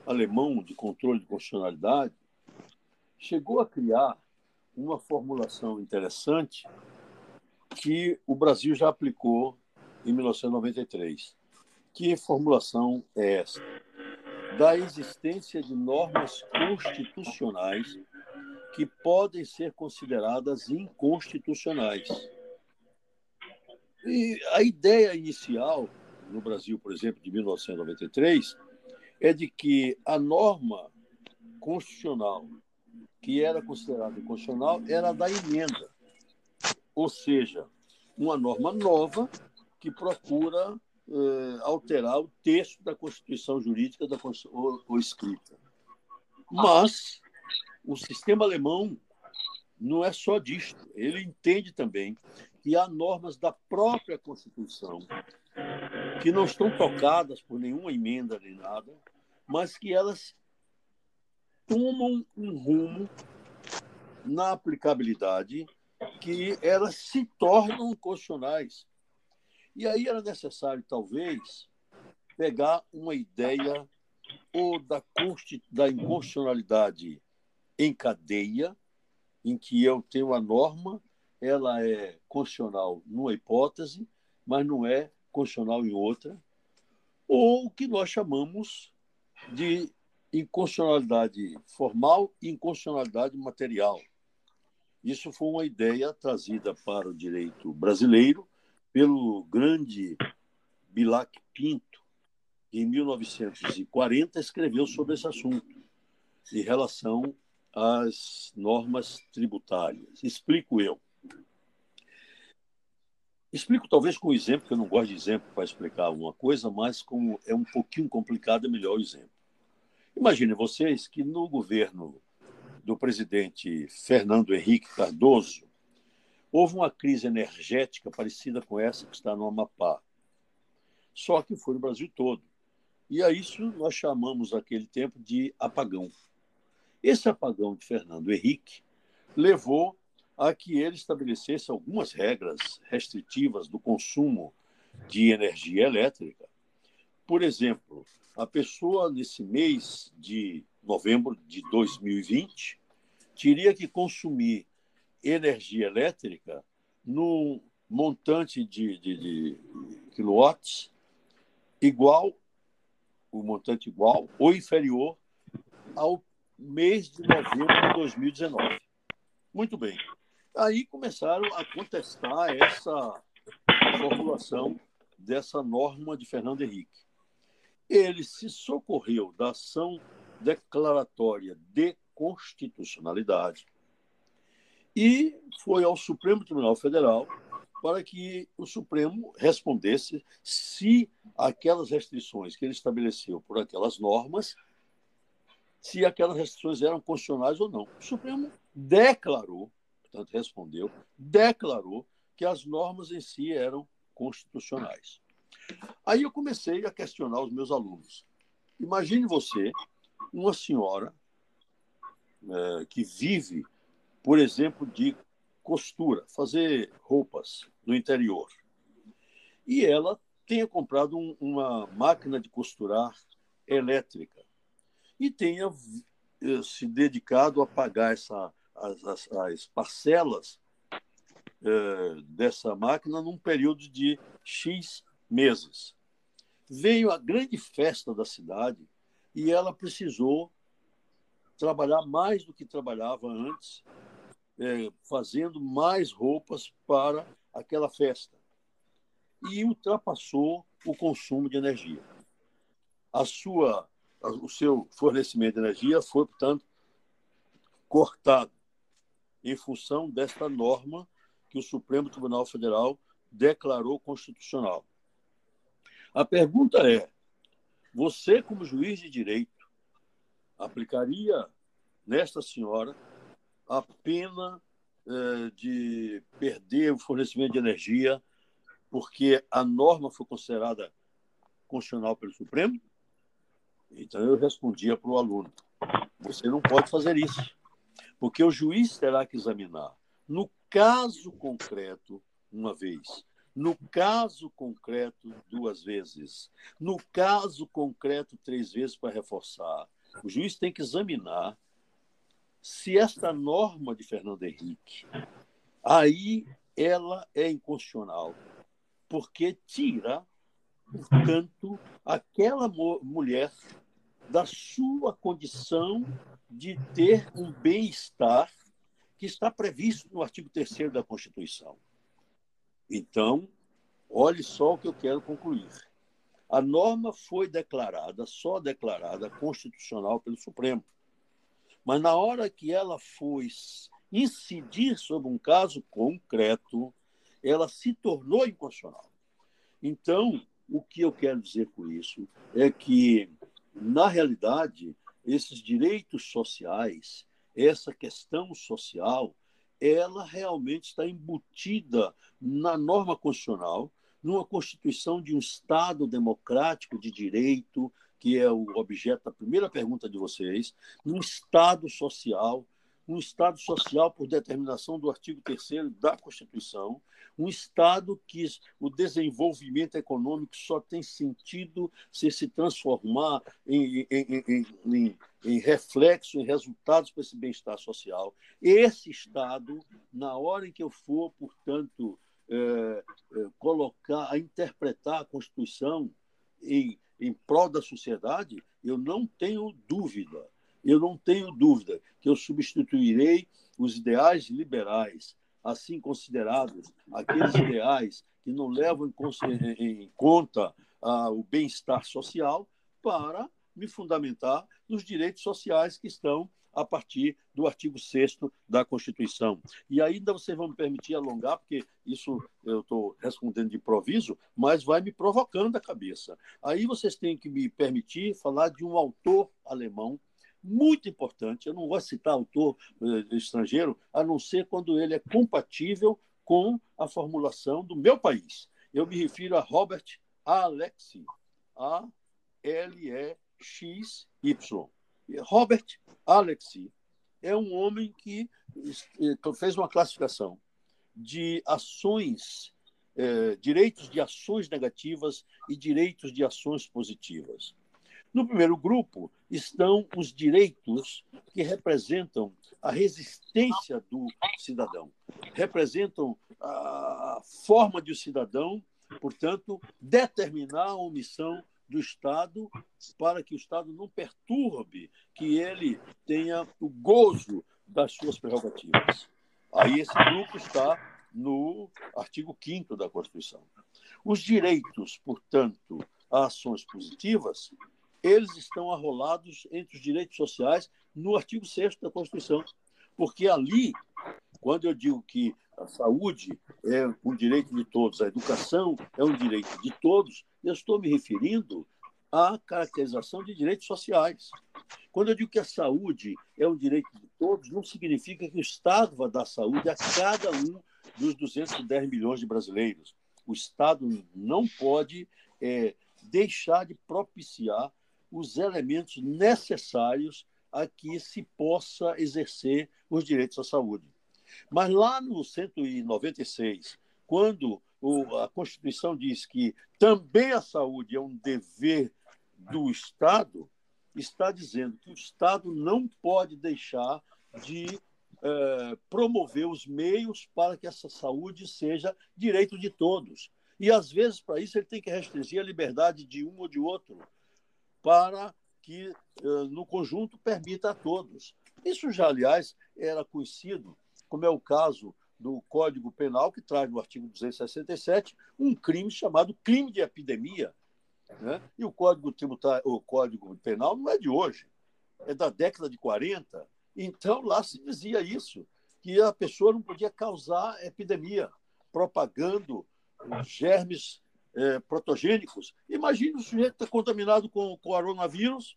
alemão de controle de constitucionalidade chegou a criar uma formulação interessante que o Brasil já aplicou em 1993. Que formulação é essa? Da existência de normas constitucionais que podem ser consideradas inconstitucionais. E a ideia inicial, no Brasil, por exemplo, de 1993, é de que a norma constitucional que era considerada inconstitucional era da emenda ou seja, uma norma nova que procura eh, alterar o texto da Constituição Jurídica da ou, ou escrita. Mas o sistema alemão não é só disto. Ele entende também que há normas da própria Constituição que não estão tocadas por nenhuma emenda nem nada, mas que elas tomam um rumo na aplicabilidade que elas se tornam constitucionais. E aí era necessário, talvez, pegar uma ideia ou da, da inconstitucionalidade em cadeia, em que eu tenho a norma, ela é constitucional numa hipótese, mas não é constitucional em outra, ou o que nós chamamos de inconstitucionalidade formal e inconstitucionalidade material. Isso foi uma ideia trazida para o direito brasileiro pelo grande Bilac Pinto, que em 1940 escreveu sobre esse assunto, em relação às normas tributárias. Explico eu. Explico talvez com um exemplo, que eu não gosto de exemplo para explicar alguma coisa, mas como é um pouquinho complicado, é melhor o exemplo. Imagine vocês que no governo do presidente Fernando Henrique Cardoso, houve uma crise energética parecida com essa que está no Amapá. Só que foi no Brasil todo. E a isso nós chamamos aquele tempo de apagão. Esse apagão de Fernando Henrique levou a que ele estabelecesse algumas regras restritivas do consumo de energia elétrica. Por exemplo, a pessoa nesse mês de novembro de 2020 teria que consumir energia elétrica num montante de, de, de quilowatts igual, o montante igual ou inferior ao mês de novembro de 2019. Muito bem. Aí começaram a contestar essa formulação dessa norma de Fernando Henrique. Ele se socorreu da ação declaratória de constitucionalidade e foi ao Supremo Tribunal Federal para que o Supremo respondesse se aquelas restrições que ele estabeleceu por aquelas normas, se aquelas restrições eram constitucionais ou não. O Supremo declarou, portanto, respondeu, declarou que as normas em si eram constitucionais. Aí eu comecei a questionar os meus alunos. Imagine você, uma senhora é, que vive, por exemplo, de costura, fazer roupas no interior. E ela tenha comprado um, uma máquina de costurar elétrica e tenha eh, se dedicado a pagar essa, as, as, as parcelas eh, dessa máquina num período de X meses. Veio a grande festa da cidade e ela precisou trabalhar mais do que trabalhava antes, eh, fazendo mais roupas para aquela festa. E ultrapassou o consumo de energia. A sua, o seu fornecimento de energia foi, portanto, cortado em função desta norma que o Supremo Tribunal Federal declarou constitucional. A pergunta é: você, como juiz de direito, aplicaria nesta senhora a pena eh, de perder o fornecimento de energia porque a norma foi considerada constitucional pelo Supremo? Então eu respondia para o aluno: você não pode fazer isso, porque o juiz terá que examinar no caso concreto, uma vez. No caso concreto, duas vezes. No caso concreto, três vezes para reforçar. O juiz tem que examinar se esta norma de Fernando Henrique, aí ela é inconstitucional, porque tira, portanto, aquela mulher da sua condição de ter um bem-estar que está previsto no artigo 3 da Constituição. Então, olhe só o que eu quero concluir. A norma foi declarada, só declarada constitucional pelo Supremo. Mas na hora que ela foi incidir sobre um caso concreto, ela se tornou inconstitucional. Então, o que eu quero dizer com isso é que, na realidade, esses direitos sociais essa questão social, ela realmente está embutida na norma constitucional, numa constituição de um Estado democrático de direito, que é o objeto da primeira pergunta de vocês, num Estado social um Estado social por determinação do artigo 3 da Constituição, um Estado que o desenvolvimento econômico só tem sentido se se transformar em, em, em, em, em reflexo, em resultados para esse bem-estar social. Esse Estado, na hora em que eu for, portanto, é, colocar, a interpretar a Constituição em, em prol da sociedade, eu não tenho dúvida eu não tenho dúvida que eu substituirei os ideais liberais, assim considerados, aqueles ideais que não levam em, conta ah, o bem-estar social, para me fundamentar nos direitos sociais que estão a partir do artigo 6 da Constituição. E ainda vocês vão me permitir alongar, porque isso eu estou respondendo de improviso, mas vai me provocando a cabeça. Aí vocês têm que me permitir falar de um autor alemão muito importante. Eu não vou citar autor eh, estrangeiro, a não ser quando ele é compatível com a formulação do meu país. Eu me refiro a Robert Alexi, A-L-E-X-Y. Robert Alexi é um homem que eh, fez uma classificação de ações, eh, direitos de ações negativas e direitos de ações positivas. No primeiro grupo estão os direitos que representam a resistência do cidadão, representam a forma de o cidadão, portanto, determinar a omissão do Estado para que o Estado não perturbe, que ele tenha o gozo das suas prerrogativas. Aí esse grupo está no artigo 5 da Constituição. Os direitos, portanto, a ações positivas, eles estão arrolados entre os direitos sociais no artigo 6 da Constituição. Porque ali, quando eu digo que a saúde é um direito de todos, a educação é um direito de todos, eu estou me referindo à caracterização de direitos sociais. Quando eu digo que a saúde é um direito de todos, não significa que o Estado vai dar saúde a cada um dos 210 milhões de brasileiros. O Estado não pode é, deixar de propiciar os elementos necessários a que se possa exercer os direitos à saúde. Mas lá no 196, quando a Constituição diz que também a saúde é um dever do Estado, está dizendo que o Estado não pode deixar de eh, promover os meios para que essa saúde seja direito de todos. E, às vezes, para isso, ele tem que restringir a liberdade de um ou de outro, para que, eh, no conjunto, permita a todos. Isso já, aliás, era conhecido, como é o caso do Código Penal, que traz no artigo 267 um crime chamado crime de epidemia. Né? E o Código, Tributário, o Código Penal não é de hoje, é da década de 40. Então, lá se dizia isso, que a pessoa não podia causar epidemia, propagando germes é, protogênicos. Imagine o sujeito está contaminado com, com coronavírus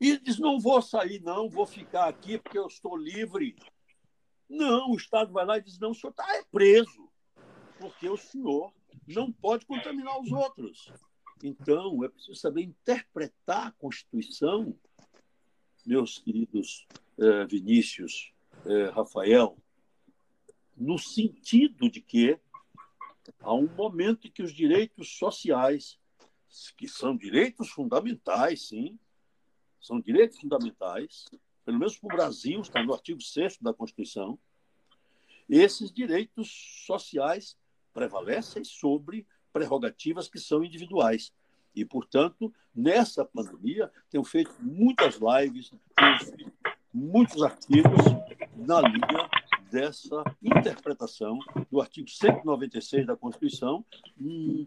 e diz: não vou sair, não, vou ficar aqui porque eu estou livre. Não, o Estado vai lá e diz: não, o senhor está é preso, porque o senhor não pode contaminar os outros. Então, é preciso saber interpretar a Constituição, meus queridos eh, Vinícius, eh, Rafael, no sentido de que há um momento em que os direitos sociais, que são direitos fundamentais, sim, são direitos fundamentais, pelo menos para o Brasil, está no artigo 6 da Constituição, esses direitos sociais prevalecem sobre prerrogativas que são individuais. E, portanto, nessa pandemia, tenho feito muitas lives, feito muitos artigos na linha dessa interpretação do artigo 196 da Constituição, hum,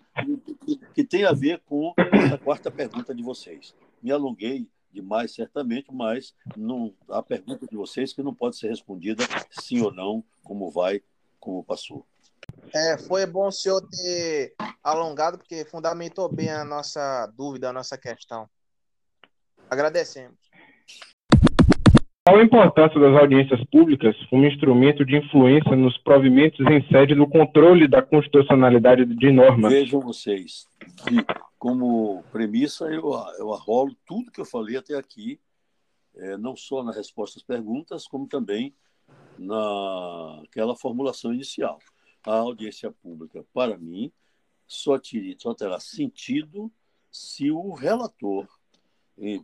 que tem a ver com essa quarta pergunta de vocês. Me alonguei demais, certamente, mas não, a pergunta de vocês que não pode ser respondida sim ou não, como vai, como passou. É, foi bom o senhor ter alongado, porque fundamentou bem a nossa dúvida, a nossa questão. Agradecemos. Qual a importância das audiências públicas como instrumento de influência nos provimentos em sede do controle da constitucionalidade de normas? Vejam vocês que, como premissa, eu, eu arrolo tudo que eu falei até aqui, é, não só na resposta às perguntas, como também naquela formulação inicial. A audiência pública, para mim, só, tira, só terá sentido se o relator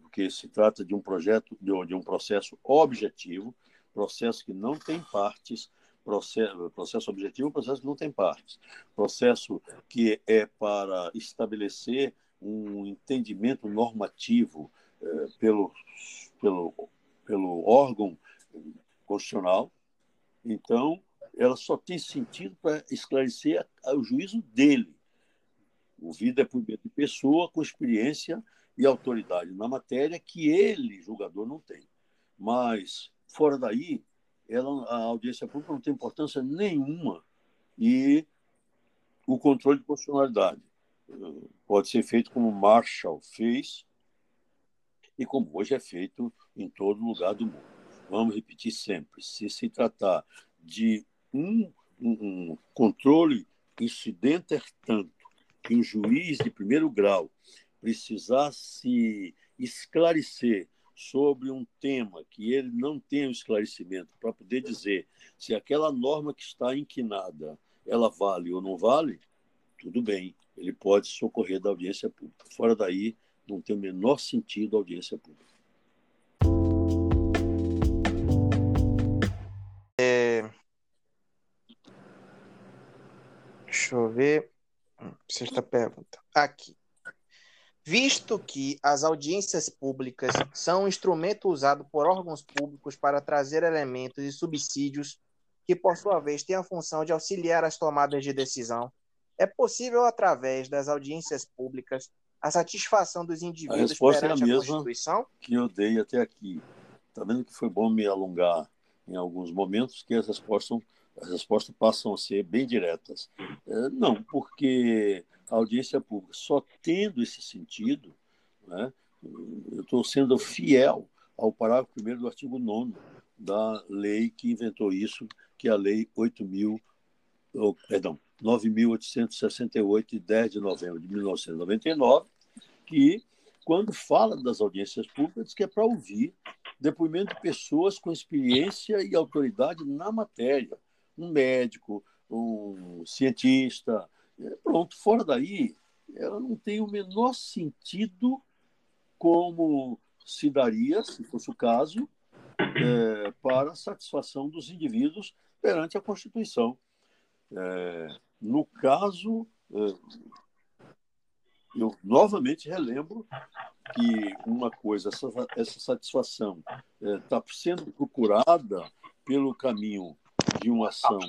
porque se trata de um projeto, de um processo objetivo, processo que não tem partes, processo, processo objetivo, processo que não tem partes, processo que é para estabelecer um entendimento normativo eh, pelo, pelo, pelo órgão constitucional. Então, ela só tem sentido para esclarecer o juízo dele. O vida é por de pessoa com experiência e autoridade na matéria que ele, julgador, não tem. Mas, fora daí, ela, a audiência pública não tem importância nenhuma e o controle de constitucionalidade eh, pode ser feito como Marshall fez e como hoje é feito em todo lugar do mundo. Vamos repetir sempre: se se tratar de um, um, um controle incidente tanto que um juiz de primeiro grau precisasse esclarecer sobre um tema que ele não tem o esclarecimento para poder dizer se aquela norma que está inquinada ela vale ou não vale, tudo bem, ele pode socorrer da audiência pública. Fora daí, não tem o menor sentido a audiência pública. É... Deixa eu ver. Sexta pergunta. Aqui. Visto que as audiências públicas são um instrumento usado por órgãos públicos para trazer elementos e subsídios que, por sua vez, têm a função de auxiliar as tomadas de decisão, é possível, através das audiências públicas, a satisfação dos indivíduos a resposta perante é a, mesma a Constituição? Que eu dei até aqui. Está vendo que foi bom me alongar em alguns momentos, que as respostas, as respostas passam a ser bem diretas. É, não, porque audiência pública, só tendo esse sentido, né, eu estou sendo fiel ao parágrafo 1 do artigo 9 da lei que inventou isso, que é a Lei 8.000, oh, perdão, 9.868, de 10 de novembro de 1999, que, quando fala das audiências públicas, diz que é para ouvir depoimento de pessoas com experiência e autoridade na matéria. Um médico, um cientista, pronto, fora daí, ela não tem o menor sentido como se daria, se fosse o caso, é, para a satisfação dos indivíduos perante a Constituição. É, no caso, é, eu novamente relembro que uma coisa, essa, essa satisfação está é, sendo procurada pelo caminho de uma ação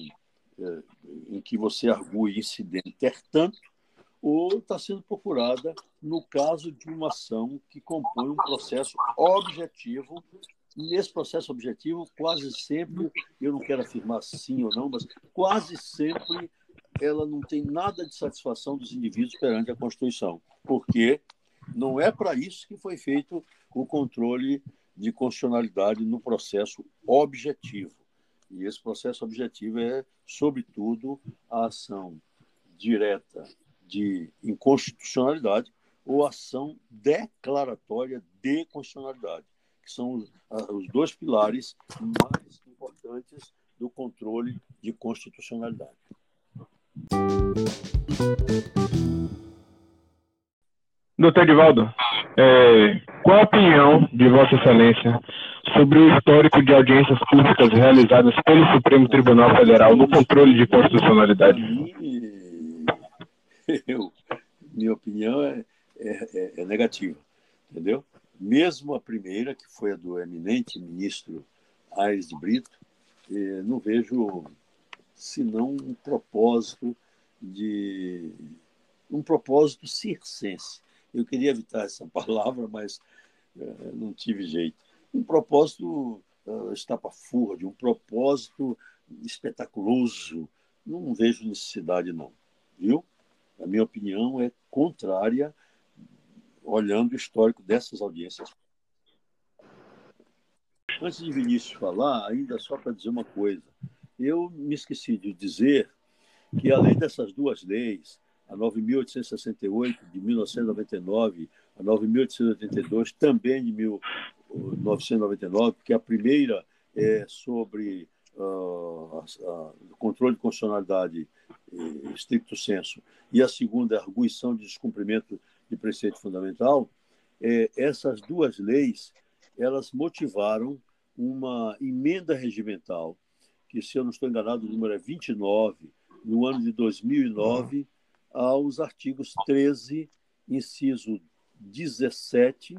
em que você argue incidente tanto, ou está sendo procurada no caso de uma ação que compõe um processo objetivo. Nesse processo objetivo, quase sempre, eu não quero afirmar sim ou não, mas quase sempre ela não tem nada de satisfação dos indivíduos perante a Constituição, porque não é para isso que foi feito o controle de constitucionalidade no processo objetivo. E esse processo objetivo é, sobretudo, a ação direta de inconstitucionalidade ou ação declaratória de constitucionalidade, que são os, os dois pilares mais importantes do controle de constitucionalidade. Doutor Edivaldo, é, qual a opinião de Vossa Excelência sobre o histórico de audiências públicas realizadas pelo Supremo Tribunal Federal no controle de constitucionalidade? Eu, minha opinião é, é, é, é negativa, entendeu? Mesmo a primeira, que foi a do eminente ministro Aires de Brito, eh, não vejo senão um propósito de um propósito circense. Eu queria evitar essa palavra, mas uh, não tive jeito. Um propósito uh, estapafúrdio, um propósito espetaculoso. Não vejo necessidade, não. Viu? A minha opinião é contrária, olhando o histórico dessas audiências. Antes de Vinícius falar, ainda só para dizer uma coisa. Eu me esqueci de dizer que, além dessas duas leis, a 9.868 de 1999, a 9.882 também de 1999, porque a primeira é sobre uh, o controle de constitucionalidade eh, estricto senso. E a segunda é a arguição de descumprimento de preceito fundamental, eh, essas duas leis elas motivaram uma emenda regimental que, se eu não estou enganado, o número é 29, no ano de 2009, aos artigos 13, inciso 17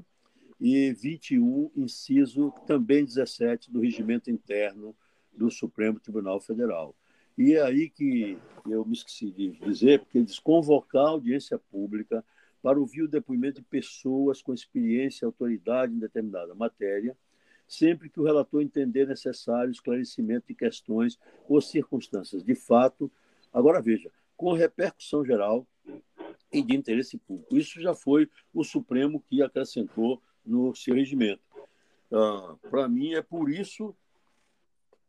e 21, inciso também 17 do regimento interno do Supremo Tribunal Federal. E é aí que eu me esqueci de dizer, porque eles convocar a audiência pública para ouvir o depoimento de pessoas com experiência e autoridade em determinada matéria, sempre que o relator entender necessário esclarecimento de questões ou circunstâncias de fato, agora veja, com repercussão geral e de interesse público. Isso já foi o Supremo que acrescentou no seu regimento. Ah, Para mim, é por isso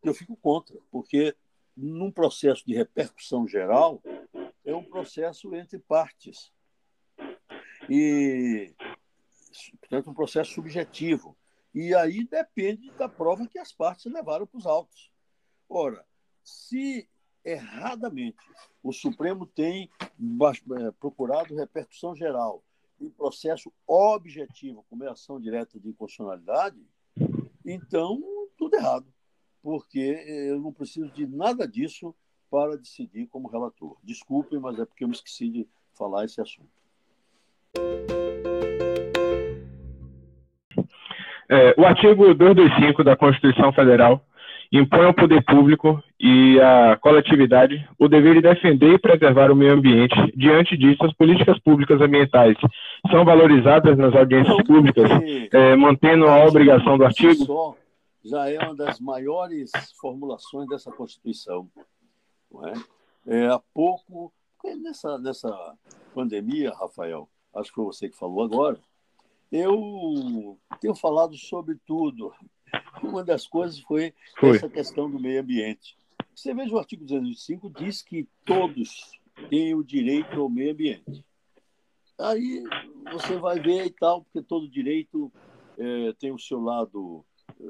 que eu fico contra, porque num processo de repercussão geral, é um processo entre partes. E, portanto, um processo subjetivo. E aí depende da prova que as partes levaram para os autos. Ora, se erradamente o Supremo tem é, procurado repercussão geral em processo objetivo, como é ação direta de inconstitucionalidade, então tudo errado, porque eu não preciso de nada disso para decidir como relator. Desculpem, mas é porque eu me esqueci de falar esse assunto. É, o artigo 225 da Constituição Federal impõe ao poder público e à coletividade o dever de defender e preservar o meio ambiente. Diante disso, as políticas públicas ambientais são valorizadas nas audiências públicas, é, mantendo a obrigação do artigo? já é uma das maiores formulações dessa Constituição. Não é? É, há pouco, nessa, nessa pandemia, Rafael, acho que foi você que falou agora, eu tenho falado sobre tudo. Uma das coisas foi, foi. essa questão do meio ambiente. Você veja o artigo 205 diz que todos têm o direito ao meio ambiente. Aí você vai ver e tal, porque todo direito é, tem o seu lado é,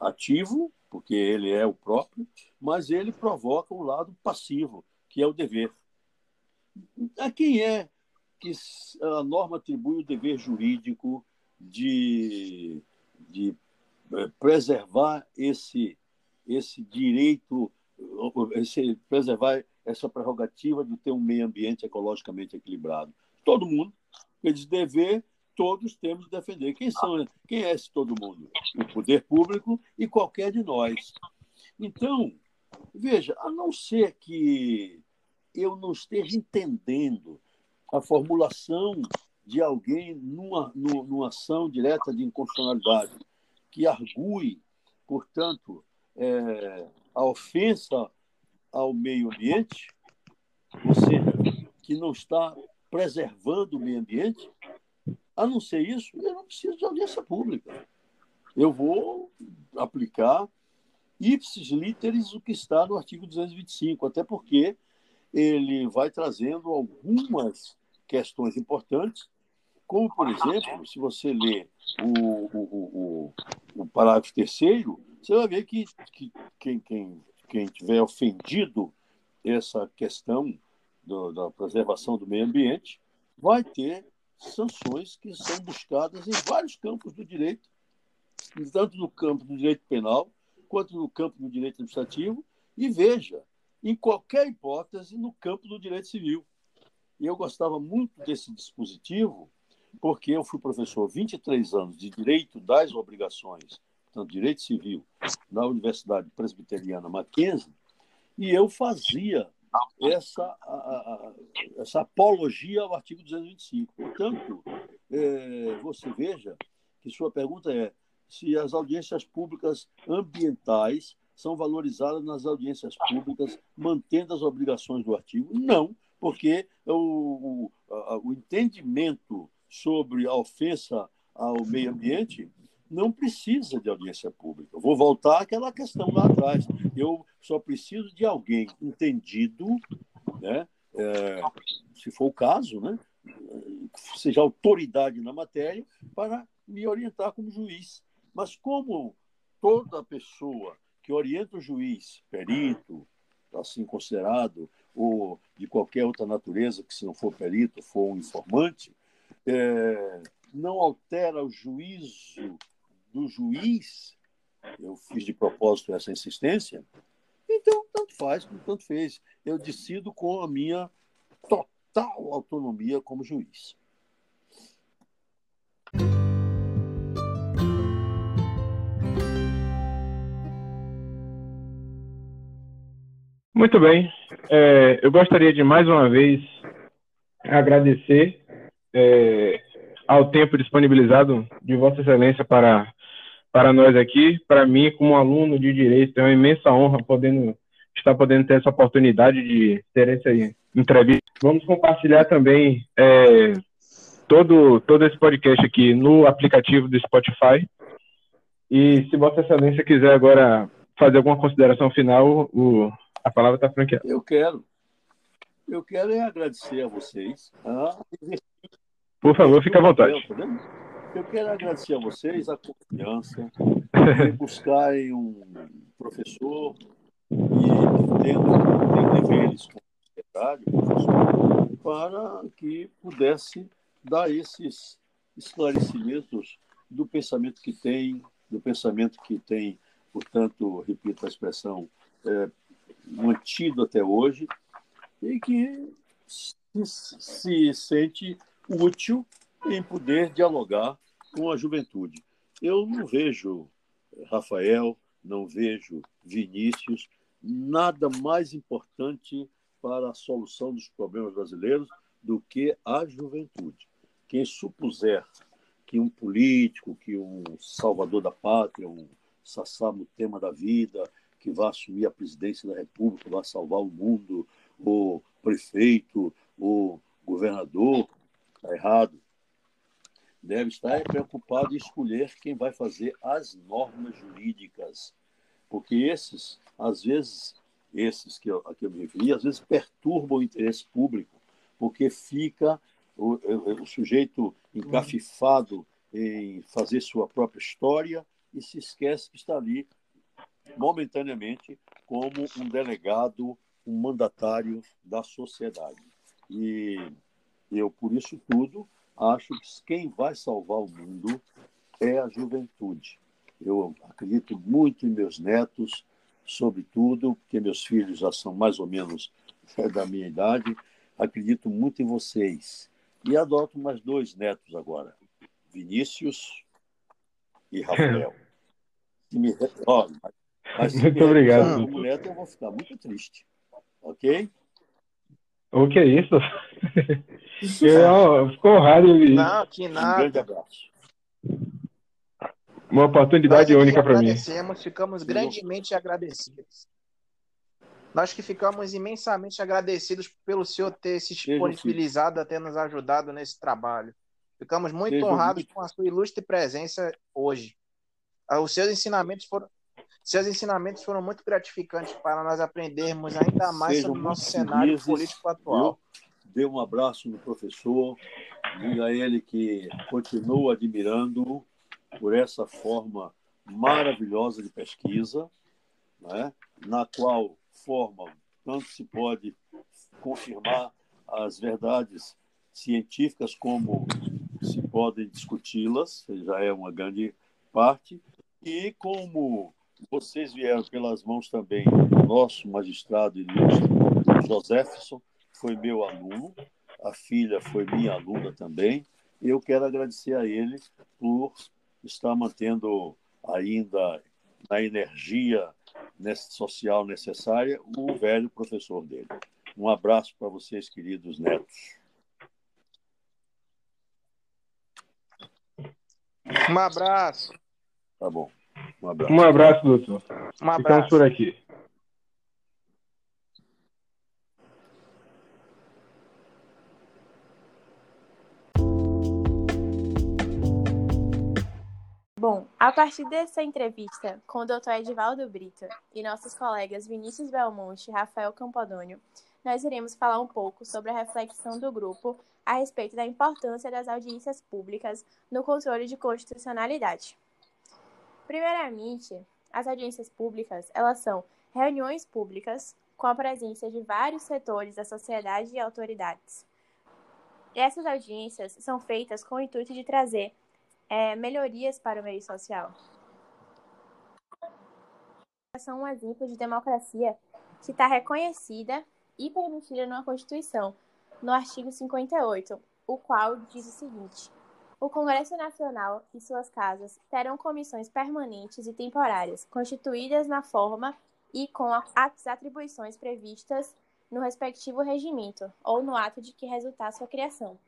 ativo, porque ele é o próprio, mas ele provoca um lado passivo, que é o dever. A quem é que a norma atribui o dever jurídico de, de preservar esse, esse direito, esse, preservar essa prerrogativa de ter um meio ambiente ecologicamente equilibrado? Todo mundo. Eles dever todos temos de defender. Quem, são, quem é esse todo mundo? O poder público e qualquer de nós. Então, veja, a não ser que eu não esteja entendendo a formulação de alguém numa, numa ação direta de inconstitucionalidade que argue, portanto, é, a ofensa ao meio ambiente, ou seja, que não está preservando o meio ambiente, a não ser isso, eu não preciso de audiência pública. Eu vou aplicar ipsis literis o que está no artigo 225, até porque ele vai trazendo algumas questões importantes, como, por exemplo, se você ler o, o, o, o parágrafo terceiro, você vai ver que, que quem, quem, quem tiver ofendido essa questão do, da preservação do meio ambiente vai ter sanções que são buscadas em vários campos do direito, tanto no campo do direito penal, quanto no campo do direito administrativo, e veja, em qualquer hipótese, no campo do direito civil. E eu gostava muito desse dispositivo, porque eu fui professor 23 anos de direito das obrigações, portanto, direito civil, na Universidade Presbiteriana Mackenzie, e eu fazia essa, a, a, essa apologia ao artigo 225. Portanto, é, você veja que sua pergunta é se as audiências públicas ambientais são valorizadas nas audiências públicas, mantendo as obrigações do artigo. Não, porque o, o, o entendimento sobre a ofensa ao meio ambiente não precisa de audiência pública. Vou voltar àquela questão lá atrás. Eu só preciso de alguém entendido, né? É, se for o caso, né? seja autoridade na matéria, para me orientar como juiz. Mas como toda pessoa que orienta o juiz, perito, assim considerado, ou de qualquer outra natureza, que se não for perito, for um informante, é, não altera o juízo do juiz, eu fiz de propósito essa insistência, então tanto faz como tanto fez. Eu decido com a minha total autonomia como juiz. Muito bem. É, eu gostaria de mais uma vez agradecer é, ao tempo disponibilizado de Vossa Excelência para para nós aqui. Para mim, como aluno de direito, é uma imensa honra podendo estar podendo ter essa oportunidade de ter essa entrevista. Vamos compartilhar também é, todo, todo esse podcast aqui no aplicativo do Spotify. E se Vossa Excelência quiser agora fazer alguma consideração final, o, a palavra está franqueada. Eu quero. Eu quero é agradecer a vocês. Ah, Por favor, fique à vontade. Eu quero agradecer a vocês a confiança de buscarem um professor e tendo, tendo deveres com a para que pudesse dar esses esclarecimentos do pensamento que tem, do pensamento que tem, portanto, repito a expressão, é, mantido até hoje, e que se, se sente útil em poder dialogar com a juventude. Eu não vejo Rafael, não vejo Vinícius, nada mais importante para a solução dos problemas brasileiros do que a juventude. Quem supuser que um político, que um salvador da pátria, um sassá no tema da vida, que vai assumir a presidência da República, vai salvar o mundo, o prefeito, o governador, está errado. Deve estar preocupado em escolher quem vai fazer as normas jurídicas, porque esses, às vezes, esses que eu, a que eu me referi, às vezes perturbam o interesse público, porque fica o, o, o sujeito encafifado em fazer sua própria história e se esquece que está ali momentaneamente como um delegado, um mandatário da sociedade. E eu, por isso tudo, acho que quem vai salvar o mundo é a juventude. Eu acredito muito em meus netos, sobretudo, porque meus filhos já são mais ou menos da minha idade. Acredito muito em vocês. E adoto mais dois netos agora, Vinícius e Rafael. me... Olha, mas se muito obrigado. Como neto, eu vou ficar muito triste. Ok? O que é isso? eu, ficou honrado. Não, que nada. Um grande abraço. Uma oportunidade Nós única para mim. Ficamos grandemente agradecidos. Nós que ficamos imensamente agradecidos pelo senhor ter se disponibilizado a ter nos ajudado nesse trabalho. Ficamos muito Seja honrados com a sua ilustre presença hoje. Ah, os seus ensinamentos foram, seus ensinamentos foram muito gratificantes para nós aprendermos ainda mais Sejam sobre o nosso cenário político atual. Dê um abraço no professor, diga a ele que continuo admirando por essa forma maravilhosa de pesquisa, né, na qual forma tanto se pode confirmar as verdades científicas como se podem discuti-las, já é uma grande parte, e como vocês vieram pelas mãos também do nosso magistrado ilustre, Joséfson, foi meu aluno, a filha foi minha aluna também, e eu quero agradecer a ele por estar mantendo ainda na energia social necessária o velho professor dele. Um abraço para vocês, queridos netos. Um abraço. Tá bom. Um abraço. Um abraço, doutor. Um abraço. Ficamos por aqui. Bom, a partir dessa entrevista com o Dr. Edivaldo Brito e nossos colegas Vinícius Belmonte e Rafael Campodônio, nós iremos falar um pouco sobre a reflexão do grupo a respeito da importância das audiências públicas no controle de constitucionalidade. Primeiramente, as audiências públicas, elas são reuniões públicas com a presença de vários setores da sociedade e autoridades. Essas audiências são feitas com o intuito de trazer é, melhorias para o meio social. São um exemplo de democracia que está reconhecida e permitida na Constituição, no artigo 58, o qual diz o seguinte: o Congresso Nacional e suas casas terão comissões permanentes e temporárias, constituídas na forma e com as atribuições previstas no respectivo regimento ou no ato de que resultar sua criação.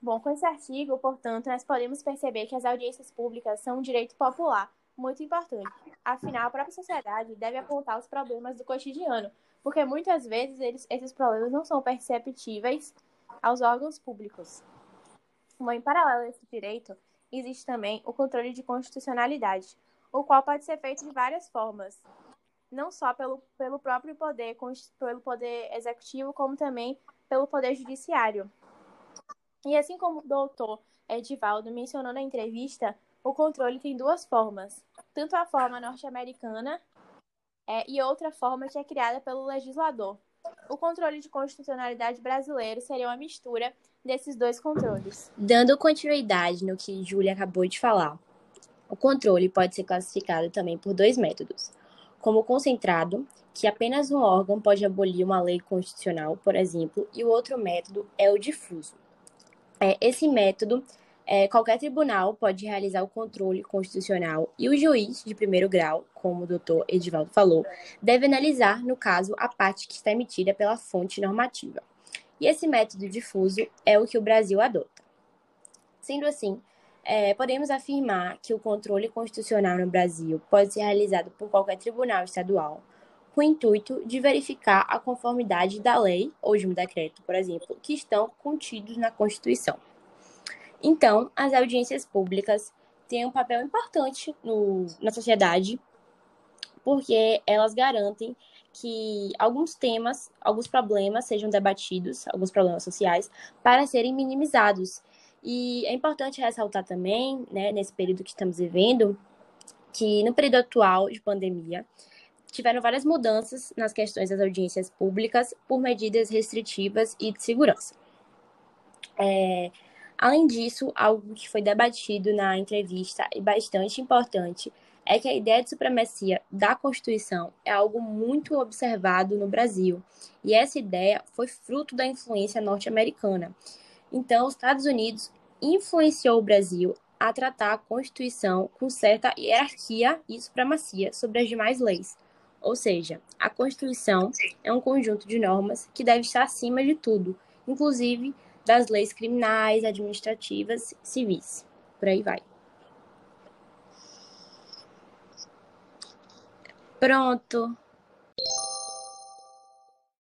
Bom, com esse artigo, portanto, nós podemos perceber que as audiências públicas são um direito popular muito importante. Afinal, a própria sociedade deve apontar os problemas do cotidiano, porque muitas vezes eles, esses problemas não são perceptíveis aos órgãos públicos. Bom, em paralelo a esse direito, existe também o controle de constitucionalidade, o qual pode ser feito de várias formas, não só pelo, pelo próprio poder, pelo poder executivo, como também pelo poder judiciário. E assim como o doutor Edivaldo mencionou na entrevista, o controle tem duas formas, tanto a forma norte-americana é, e outra forma que é criada pelo legislador. O controle de constitucionalidade brasileiro seria uma mistura desses dois controles. Dando continuidade no que Júlia acabou de falar, o controle pode ser classificado também por dois métodos, como concentrado, que apenas um órgão pode abolir uma lei constitucional, por exemplo, e o outro método é o difuso. É, esse método, é, qualquer tribunal pode realizar o controle constitucional e o juiz de primeiro grau, como o doutor Edivaldo falou, deve analisar, no caso, a parte que está emitida pela fonte normativa. E esse método difuso é o que o Brasil adota. Sendo assim, é, podemos afirmar que o controle constitucional no Brasil pode ser realizado por qualquer tribunal estadual, com o intuito de verificar a conformidade da lei ou de um decreto, por exemplo, que estão contidos na Constituição. Então, as audiências públicas têm um papel importante no, na sociedade, porque elas garantem que alguns temas, alguns problemas sejam debatidos, alguns problemas sociais, para serem minimizados. E é importante ressaltar também, né, nesse período que estamos vivendo, que no período atual de pandemia, tiveram várias mudanças nas questões das audiências públicas por medidas restritivas e de segurança. É, além disso, algo que foi debatido na entrevista e bastante importante é que a ideia de supremacia da Constituição é algo muito observado no Brasil, e essa ideia foi fruto da influência norte-americana. Então, os Estados Unidos influenciou o Brasil a tratar a Constituição com certa hierarquia e supremacia sobre as demais leis, ou seja, a Constituição é um conjunto de normas que deve estar acima de tudo, inclusive das leis criminais, administrativas, civis. Por aí vai. Pronto.